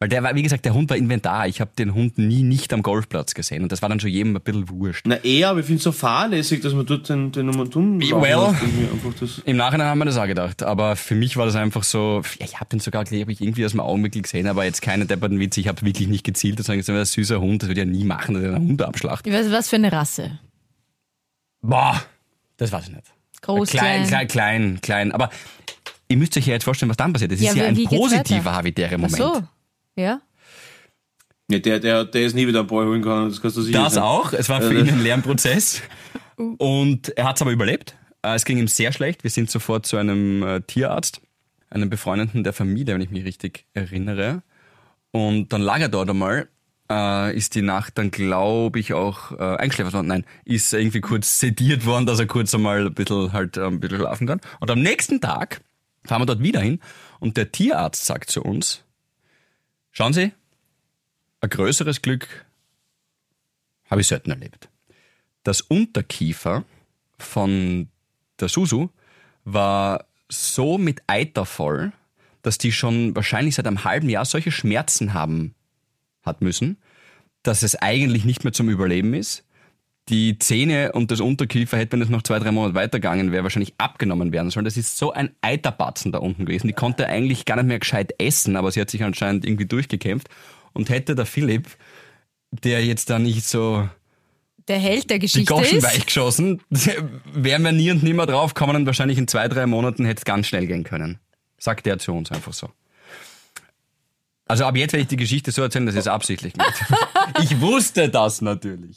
Weil der war, wie gesagt, der Hund war Inventar. Ich habe den Hund nie nicht am Golfplatz gesehen und das war dann schon jedem ein bisschen wurscht. Na eh, aber ich finde es so fahrlässig, dass man dort den, den um laufen Well. Im Nachhinein haben wir das auch gedacht, aber für mich war das einfach so, ja, ich habe den sogar, glaube ich, irgendwie aus dem Augenwinkel gesehen, aber jetzt keine depperten Witze, ich habe wirklich nicht gezielt, das ist ein süßer Hund, das würde ja nie machen, dass er einen Hund abschlacht. Ich weiß, was für eine Rasse. Boah, das weiß ich nicht. Groß, klein, klein. klein, klein, aber ihr müsst euch ja jetzt vorstellen, was dann passiert. Das Ja, ist ja ein positiver weiter? habitäre Ach Moment. so. Ja? Ja, der, der, der ist nie wieder einen Ball holen kann, das kannst du sicher Das sein. auch. Es war für ihn ein Lernprozess. Und er hat es aber überlebt. Äh, Es ging ihm sehr schlecht. Wir sind sofort zu einem äh, Tierarzt, einem Befreundeten der Familie, wenn ich mich richtig erinnere. Und dann lag er dort einmal, äh, ist die Nacht dann, glaube ich, auch äh, eingeschläfert worden. Nein, ist irgendwie kurz sediert worden, dass er kurz einmal ein bisschen, halt, äh, ein bisschen schlafen kann. Und am nächsten Tag fahren wir dort wieder hin und der Tierarzt sagt zu uns, schauen Sie, ein größeres Glück habe ich selten erlebt. Das Unterkiefer von der Susu war so mit Eiter voll, dass die schon wahrscheinlich seit einem halben Jahr solche Schmerzen haben hat müssen, dass es eigentlich nicht mehr zum Überleben ist. Die Zähne und das Unterkiefer hätte, wenn es noch zwei, drei Monate weitergegangen wäre, wahrscheinlich abgenommen werden sollen. Das ist so ein Eiterbatzen da unten gewesen. Die konnte eigentlich gar nicht mehr gescheit essen, aber sie hat sich anscheinend irgendwie durchgekämpft. Und hätte der Philipp, der jetzt da nicht so der Held der die Geschichte Goschen ist. weichgeschossen. Wären wir nie und nimmer drauf kommen und wahrscheinlich in zwei, drei Monaten hätte es ganz schnell gehen können. Sagt er zu uns einfach so. Also ab jetzt werde ich die Geschichte so erzählen, dass ich es absichtlich habe. Ich wusste das natürlich.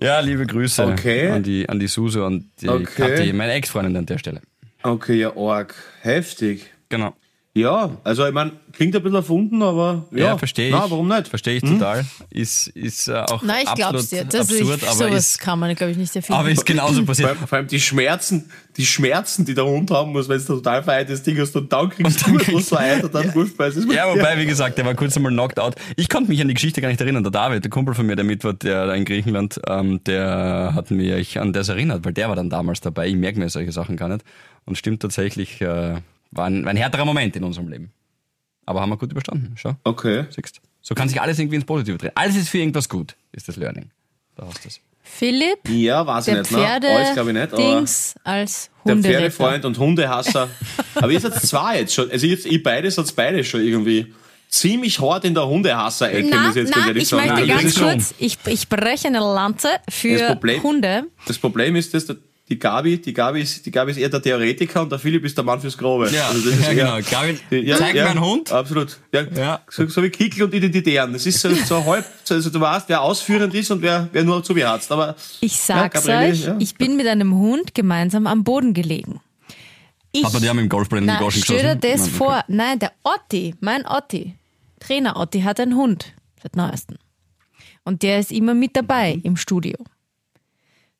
Ja, liebe Grüße Okay. an die, an die Suso und die Okay. Kathi, meine Ex-Freundin an der Stelle. Okay, ja, arg. Heftig. Genau. Ja, also ich meine, klingt ein bisschen erfunden, aber ja, Ja, verstehe ich. Na, warum nicht? Verstehe ich total. Ist, ist äh, auch Nein, ich absolut dir. Das absurd, ich, aber, sowas ist, kann man, glaube ich, nicht erfinden. aber ist genauso passiert. vor allem die Schmerzen, die Schmerzen, die der Hund haben muss, wenn du total vereites Ding hast und dann kriegst du etwas so eitert, dann Fußball. Das ist Ja, wobei, wie gesagt, der war kurz einmal knocked out. Ich konnte mich an die Geschichte gar nicht erinnern. Der David, der Kumpel von mir, der mit war, der da in Griechenland, ähm, der hat mich an das erinnert, weil der war dann damals dabei. Ich merke mir solche Sachen gar nicht. Und stimmt tatsächlich, äh, war, ein, war ein härterer Moment in unserem Leben. Aber haben wir gut überstanden. Schau, Okay. siehst So kann sich alles irgendwie ins Positive drehen. Alles ist für irgendwas gut, ist das Learning. Da hast du es. Philipp, Ja, weiß ich der nicht. Ne? Alles glaube ich nicht. Aber Pferde-Dings als der Hunderetter. Pferdefreund und Hundehasser. aber ihr seid zwei jetzt schon. Also jetzt, ihr beide seid beide schon irgendwie ziemlich hart in der Hundehasser-Ecke, muss ich jetzt na, ganz ehrlich ich sagen. möchte Nein, ganz schon. kurz, ich, ich breche eine Lanze für Das Problem- Hunde. Das Problem ist, dass der- die Gabi, die Gabi ist, die Gabi ist eher der Theoretiker und der Philipp ist der Mann fürs Grobe. Also das ist ja, eher- genau. Gabi, Ja, zeig ja, mir einen Hund. Absolut. Ja, Ja. So, so wie Kickel und Identitären. Das ist so, so halb, also du weißt, wer ausführend ist und wer, wer nur zubeharzt. Aber Ich sag's Gabriele, euch, ja. ich bin mit einem Hund gemeinsam am Boden gelegen. Ich, Aber die haben im Golfball in die Goschen stell dir geschossen. das Nein, okay. vor. Nein, der Otti, mein Otti, Trainer Otti, hat einen Hund seit neuestem. Und der ist immer mit dabei Mhm. im Studio.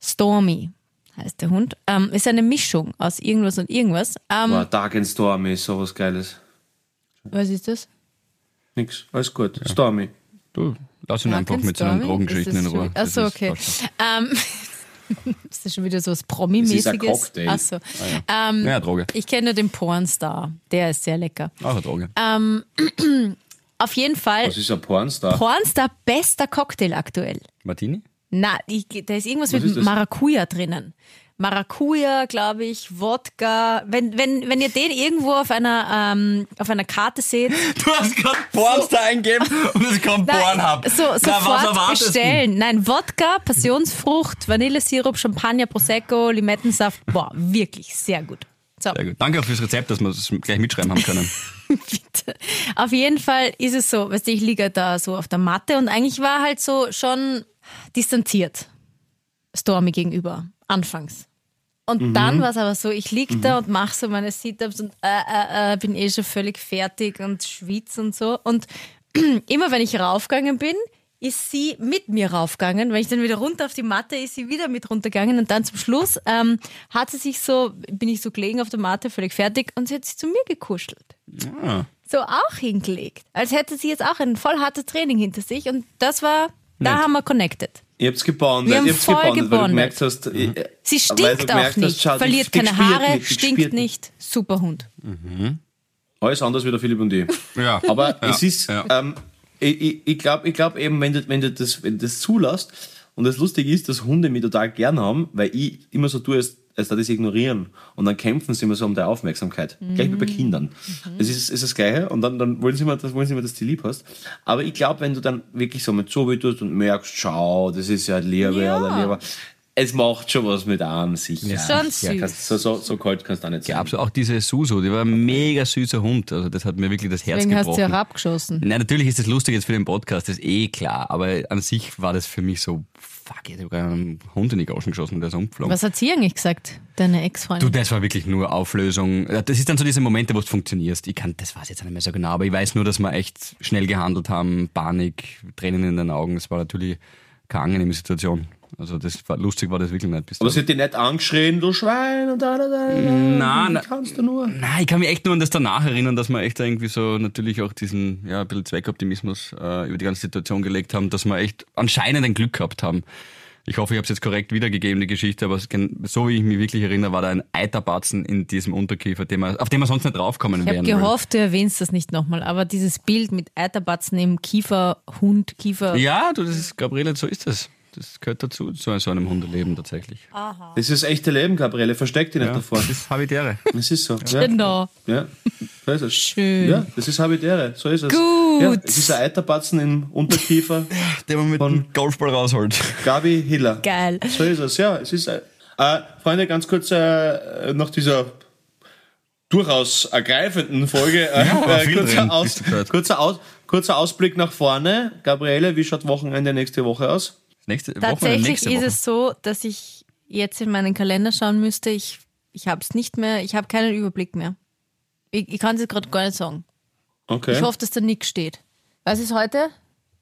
Stormy heißt der Hund. Ähm, ist eine Mischung aus irgendwas und irgendwas. Ähm, boah, Dark and Stormy ist sowas Geiles. was ist das? Nix. Alles gut. Stormy. Du, lass ihn einfach Dark and mit seinen? Drogengeschichten in Ruhe. Achso, ist okay. Ähm, ist das schon wieder so was Das ist Promi-mäßiges? ein Cocktail. Achso. Ähm, Ja, Droge. Ich kenne nur den Pornstar. Der ist sehr lecker. Auch eine Droge. Ähm, Auf jeden Fall, Das ist ein Pornstar. Pornstar bester Cocktail aktuell. Martini? Na, ich, da ist irgendwas Was mit ist? Maracuja drinnen. Maracuja, glaube ich, Wodka. Wenn, wenn, wenn ihr den irgendwo auf einer, ähm, auf einer Karte seht, Du hast gerade Pornstar eingeben und es kommt na, Pornhub. so, Na, was sofort bestellen. Nein, Wodka, Passionsfrucht, Vanillesirup, Champagner, Prosecco, Limettensaft. Boah, wirklich sehr gut. So. Sehr gut. Danke auch fürs Rezept, dass wir es gleich mitschreiben haben können. Bitte. Auf jeden Fall ist es so, weißt du, ich liege da so auf der Matte und eigentlich war halt so schon distanziert Stormy gegenüber, anfangs. Und dann war es aber so, ich lieg da und mache so meine Sit-Ups und äh, äh, äh, bin eh schon völlig fertig und schwitz und so. Und immer wenn ich raufgegangen bin, ist sie mit mir raufgegangen. Wenn ich dann wieder runter auf die Matte, ist sie wieder mit runtergegangen. Und dann zum Schluss ähm, hat sie sich so, bin ich so gelegen auf der Matte, völlig fertig, und sie hat sich zu mir gekuschelt Ah. so auch hingelegt. Als hätte sie jetzt auch ein voll hartes Training hinter sich und das war, da haben wir connected. Ihr habt's gebondet, Wir haben ihr habt's voll gebondet, weil du gemerkt hast, äh, Sie stinkt auch nicht, hast, schau, verliert keine Haare, nicht, stinkt nicht. Super Hund. Alles anders wie der Philipp und ich. Ja. Aber Ja, es ist, ja. ähm, ich, ich, ich glaube ich glaub eben, wenn du, wenn, du das, wenn du das zulässt, und das Lustige ist, dass Hunde mich total gern haben, weil ich immer so tue, als, als da das ignorieren. Und dann kämpfen sie immer so um die Aufmerksamkeit. Gleich wie bei Kindern. Das ist, ist das Gleiche. Und dann, dann wollen sie immer, das wollen sie immer, dass du lieb hast. Aber ich glaube, wenn du dann wirklich so mit so wie tust und merkst, schau, das ist ja Liebe Ja. oder Liebe. Es macht schon was mit einem, sicher. Schon süß. Kannst, so, so, so kalt kannst du auch nicht sein. Ja, absolut. Auch diese Susu, die war ein mega süßer Hund. Also das hat mir wirklich das Herz Deswegen hast du gebrochen. sie herabgeschossen. Nein, natürlich ist das lustig jetzt für den Podcast, das ist eh klar. Aber an sich war das für mich so, fuck, ich habe gerade einen Hund in die Goschen geschossen und der ist umgeflogen. Was hat sie eigentlich gesagt, deine Du, Ex-Freundin? das war wirklich nur Auflösung. Das ist dann so diese Momente, wo du funktionierst. Ich kann, das weiß jetzt nicht mehr so genau, aber ich weiß nur, dass wir echt schnell gehandelt haben, Panik, Tränen in den Augen. Es war natürlich keine angenehme Situation. Also das war, lustig war das wirklich nicht. Bis Aber dahin. sie hat dich nicht angeschrien, du Schwein und da, da, da. Nein, Wie na- kannst du nur? Nein, ich kann mich echt nur an das danach erinnern, dass wir echt irgendwie so natürlich auch diesen, ja, ein bisschen Zweckoptimismus äh, über die ganze Situation gelegt haben, dass wir echt anscheinend ein Glück gehabt haben. Ich hoffe, ich habe es jetzt korrekt wiedergegeben, die Geschichte, aber so wie ich mich wirklich erinnere, war da ein Eiterbatzen in diesem Unterkiefer, den wir, auf den wir sonst nicht draufkommen Ich habe gehofft, du erwähnst das nicht nochmal, aber dieses Bild mit Eiterbatzen im Kiefer, Hund, Kiefer. Ja, du, das ist, Gabriele, so ist das. Das gehört dazu, zu so einem Hundeleben tatsächlich. Das ist das echte Leben, Gabriele. Versteck dich nicht Ja, davor. das ist Habitäre. Das ist so. Ja. Genau. Ja. So ist es. Schön. Ja, das ist Habitäre. So ist es. Gut. Ja, es ist ein Eiterbatzen im Unterkiefer. Der man mit dem Golfball rausholt. Gabi Hiller. Geil. So ist es, ja. Es ist, äh, äh, Freunde, ganz kurz äh, nach dieser durchaus ergreifenden Folge. Äh, Ja, äh, kurzer, Aus, kurzer, Aus, kurzer Ausblick nach vorne. Gabriele, wie schaut Wochenende nächste Woche aus? Nächste Woche, Tatsächlich nächste Woche. ist es so, dass ich jetzt in meinen Kalender schauen müsste. Ich, ich habe es nicht mehr, ich habe keinen Überblick mehr. Ich, ich kann es gerade gar nicht sagen. Okay. Ich hoffe, dass da nichts steht. Was ist heute?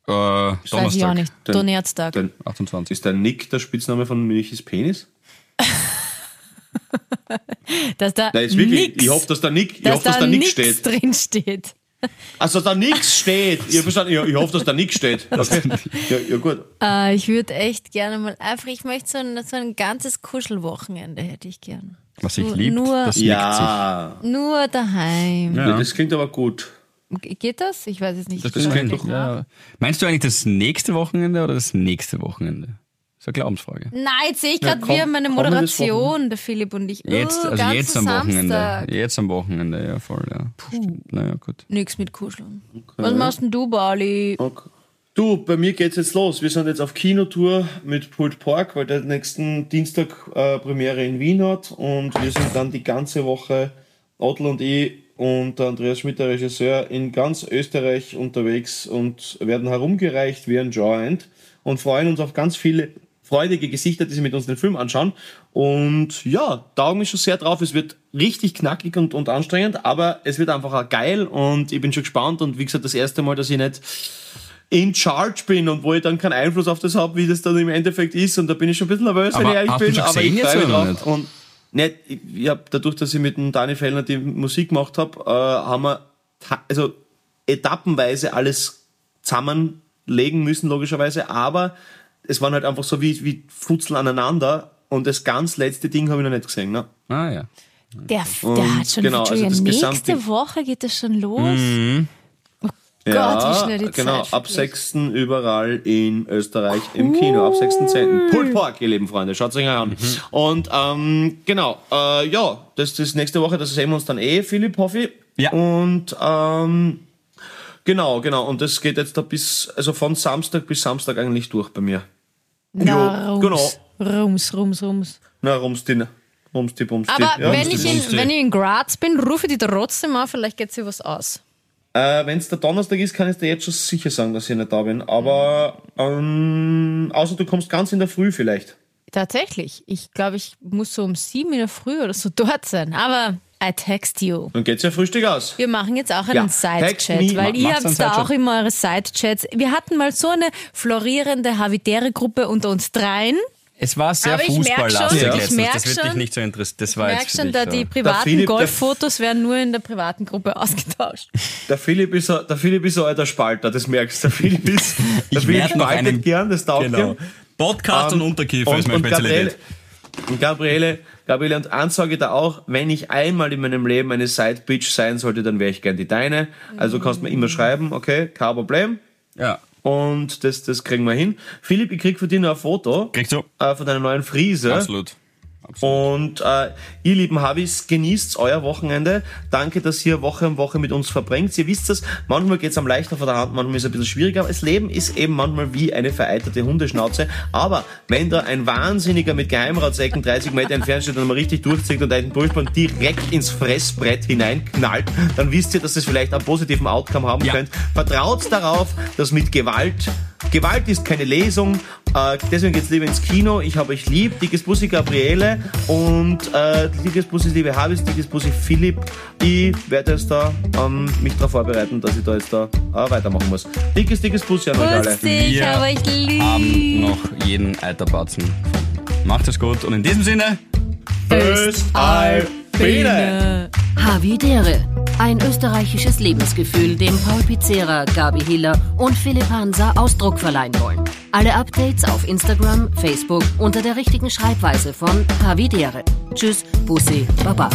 Äh, Weiß ich auch Donnerstag, nicht. Dann- Donnerstag. Dann 28. ist der Nick der Spitzname von Michis Penis? Dass da Nein, ist wirklich, nix, ich hoffe, dass da Nick, ich dass hoffe, dass da da Nick steht. drin steht. Also da nichts steht. Ich, ich, ich hoffe, dass da nichts steht. Okay. Ja, ja gut. Äh, ich würde echt gerne mal einfach, ich möchte so ein, so ein ganzes Kuschelwochenende hätte ich gern. Was liebt, nur- das Ja, Nur daheim. Ja. das klingt aber gut. Geht das? Ich weiß es nicht. Das Ich klingt doch. Ja. Meinst du eigentlich das nächste Wochenende oder das nächste Wochenende? Das ist eine Glaubensfrage. Nein, jetzt sehe ich gerade wieder meine kommendes Moderation, der Philipp und ich. Jetzt, oh, also jetzt am Wochenende. Samstag. Jetzt am Wochenende, ja voll, ja. Naja, gut. Nix mit Kuscheln. Was machst denn du, Bali? Okay. Du, bei mir geht's jetzt los. Wir sind jetzt auf Kinotour mit Pulled Pork, weil der nächsten Dienstag äh, Premiere in Wien hat und wir sind dann die ganze Woche, Otto und ich und der Andreas Schmidt, der Regisseur, in ganz Österreich unterwegs und werden herumgereicht wie ein Joint und freuen uns auf ganz viele freudige Gesichter, die sich mit uns den Film anschauen. Und ja, taugen mich schon sehr drauf. Es wird richtig knackig und, und anstrengend, aber es wird einfach auch geil und ich bin schon gespannt und wie gesagt, das erste Mal, dass ich nicht in charge bin und wo ich dann keinen Einfluss auf das habe, wie das dann im Endeffekt ist. Und da bin ich schon ein bisschen nervös, wenn Aber ich ehrlich bin. Aber ich freue mich drauf. nicht? Und nicht, ich, ich hab, dadurch, dass ich mit dem Dani Fellner die Musik gemacht habe, äh, haben wir also etappenweise alles zusammenlegen müssen, logischerweise. Aber es waren halt einfach so wie, wie Futzel aneinander. Und das ganz letzte Ding habe ich noch nicht gesehen. Ne? Ah ja. Der, der hat schon, genau, also das nächste gesamte- Woche geht das schon los. Oh Gott, ja, wie schnell die genau, Zeit ab vergeht. 6. überall in Österreich im Kino, ab 6.10. Pulled Pork, ihr lieben Freunde, schaut euch an. Und ähm, genau, äh, ja, das das nächste Woche, das sehen wir uns dann eh, Philipp, hoffe ich. Ja. Und ähm, genau, genau, und das geht jetzt da bis, also von Samstag bis Samstag eigentlich durch bei mir. Na, Jo, rums, genau. rums, rums, rums. Na, rumsti, rumsti, bumsti. Aber ja, wenn, rumsti, ich in, wenn ich in Graz bin, rufe ich die trotzdem an, vielleicht geht sich was aus. Äh, Wenn es der Donnerstag ist, kann ich dir jetzt schon sicher sagen, dass ich nicht da bin. Aber ähm, außer du kommst ganz in der Früh vielleicht. Tatsächlich. Ich glaube, ich muss so um sieben in der Früh oder so dort sein. Aber I text you. Dann geht's ja Frühstück aus. Wir machen jetzt auch einen Ja, Side-Chat, weil Ma- ihr habt da auch immer eure Side-Chats. Wir hatten mal so eine florierende Habitäre-Gruppe unter uns dreien. Es war sehr ich fußballlastig ich letztens. merk Das wird dich nicht so interessieren. Das Ich war merke jetzt für schon, da die so. privaten Golffotos werden nur in der privaten Gruppe ausgetauscht. Der Philipp ist, ein- der Philipp ist so ein alter Spalter, das merkst du. Der Philipp ist, der Ich Philipp spaltet einen- gern, das taugt Genau. ihm. Podcast und Ähm, Unterkiefer und, ist meine Spezialität. Und Gabriele, Gabriele, und eins sage ich da auch, wenn ich einmal in meinem Leben eine Side-Bitch sein sollte, dann wäre ich gern die deine. Also kannst mir immer schreiben, okay, kein Problem. Ja. Und das, das kriegen wir hin. Philipp, ich krieg von dir noch ein Foto Kriegst du? äh, von deiner neuen Frise. Absolut. Absolut. Und äh, ihr lieben Habis, genießt euer Wochenende. Danke, dass ihr Woche um Woche mit uns verbringt. Ihr wisst es, manchmal geht's am leichter von der Hand, manchmal ist es ein bisschen schwieriger. Aber das Leben ist eben manchmal wie eine vereiterte Hundeschnauze. Aber wenn da ein Wahnsinniger mit Geheimratsecken 30 Meter entfernt steht und mal richtig durchzieht und einen Pulsband direkt ins Fressbrett hineinknallt, dann wisst ihr, dass es vielleicht einen positiven Outcome haben Ja. könnt. Vertraut darauf, dass mit Gewalt Gewalt ist keine Lesung, äh, deswegen geht's lieber ins Kino. Ich habe euch lieb. Dickes Bussi Gabriele und äh, dickes Bussi liebe Habis, dickes Bussi Philipp. Ich werde jetzt da ähm, mich darauf vorbereiten, dass ich da jetzt da äh, weitermachen muss. Dickes, dickes Bussi an euch alle. Dich, Wir aber ich lieb. Haben noch jeden Eiterbatzen. Macht es gut und in diesem Sinne, Tschüss, Alpine. Havidere. Ein österreichisches Lebensgefühl, dem Paul Pizzera, Gabi Hiller und Philipp Hansa Ausdruck verleihen wollen. Alle Updates auf Instagram, Facebook unter der richtigen Schreibweise von Havidere. Tschüss, Bussi, Baba.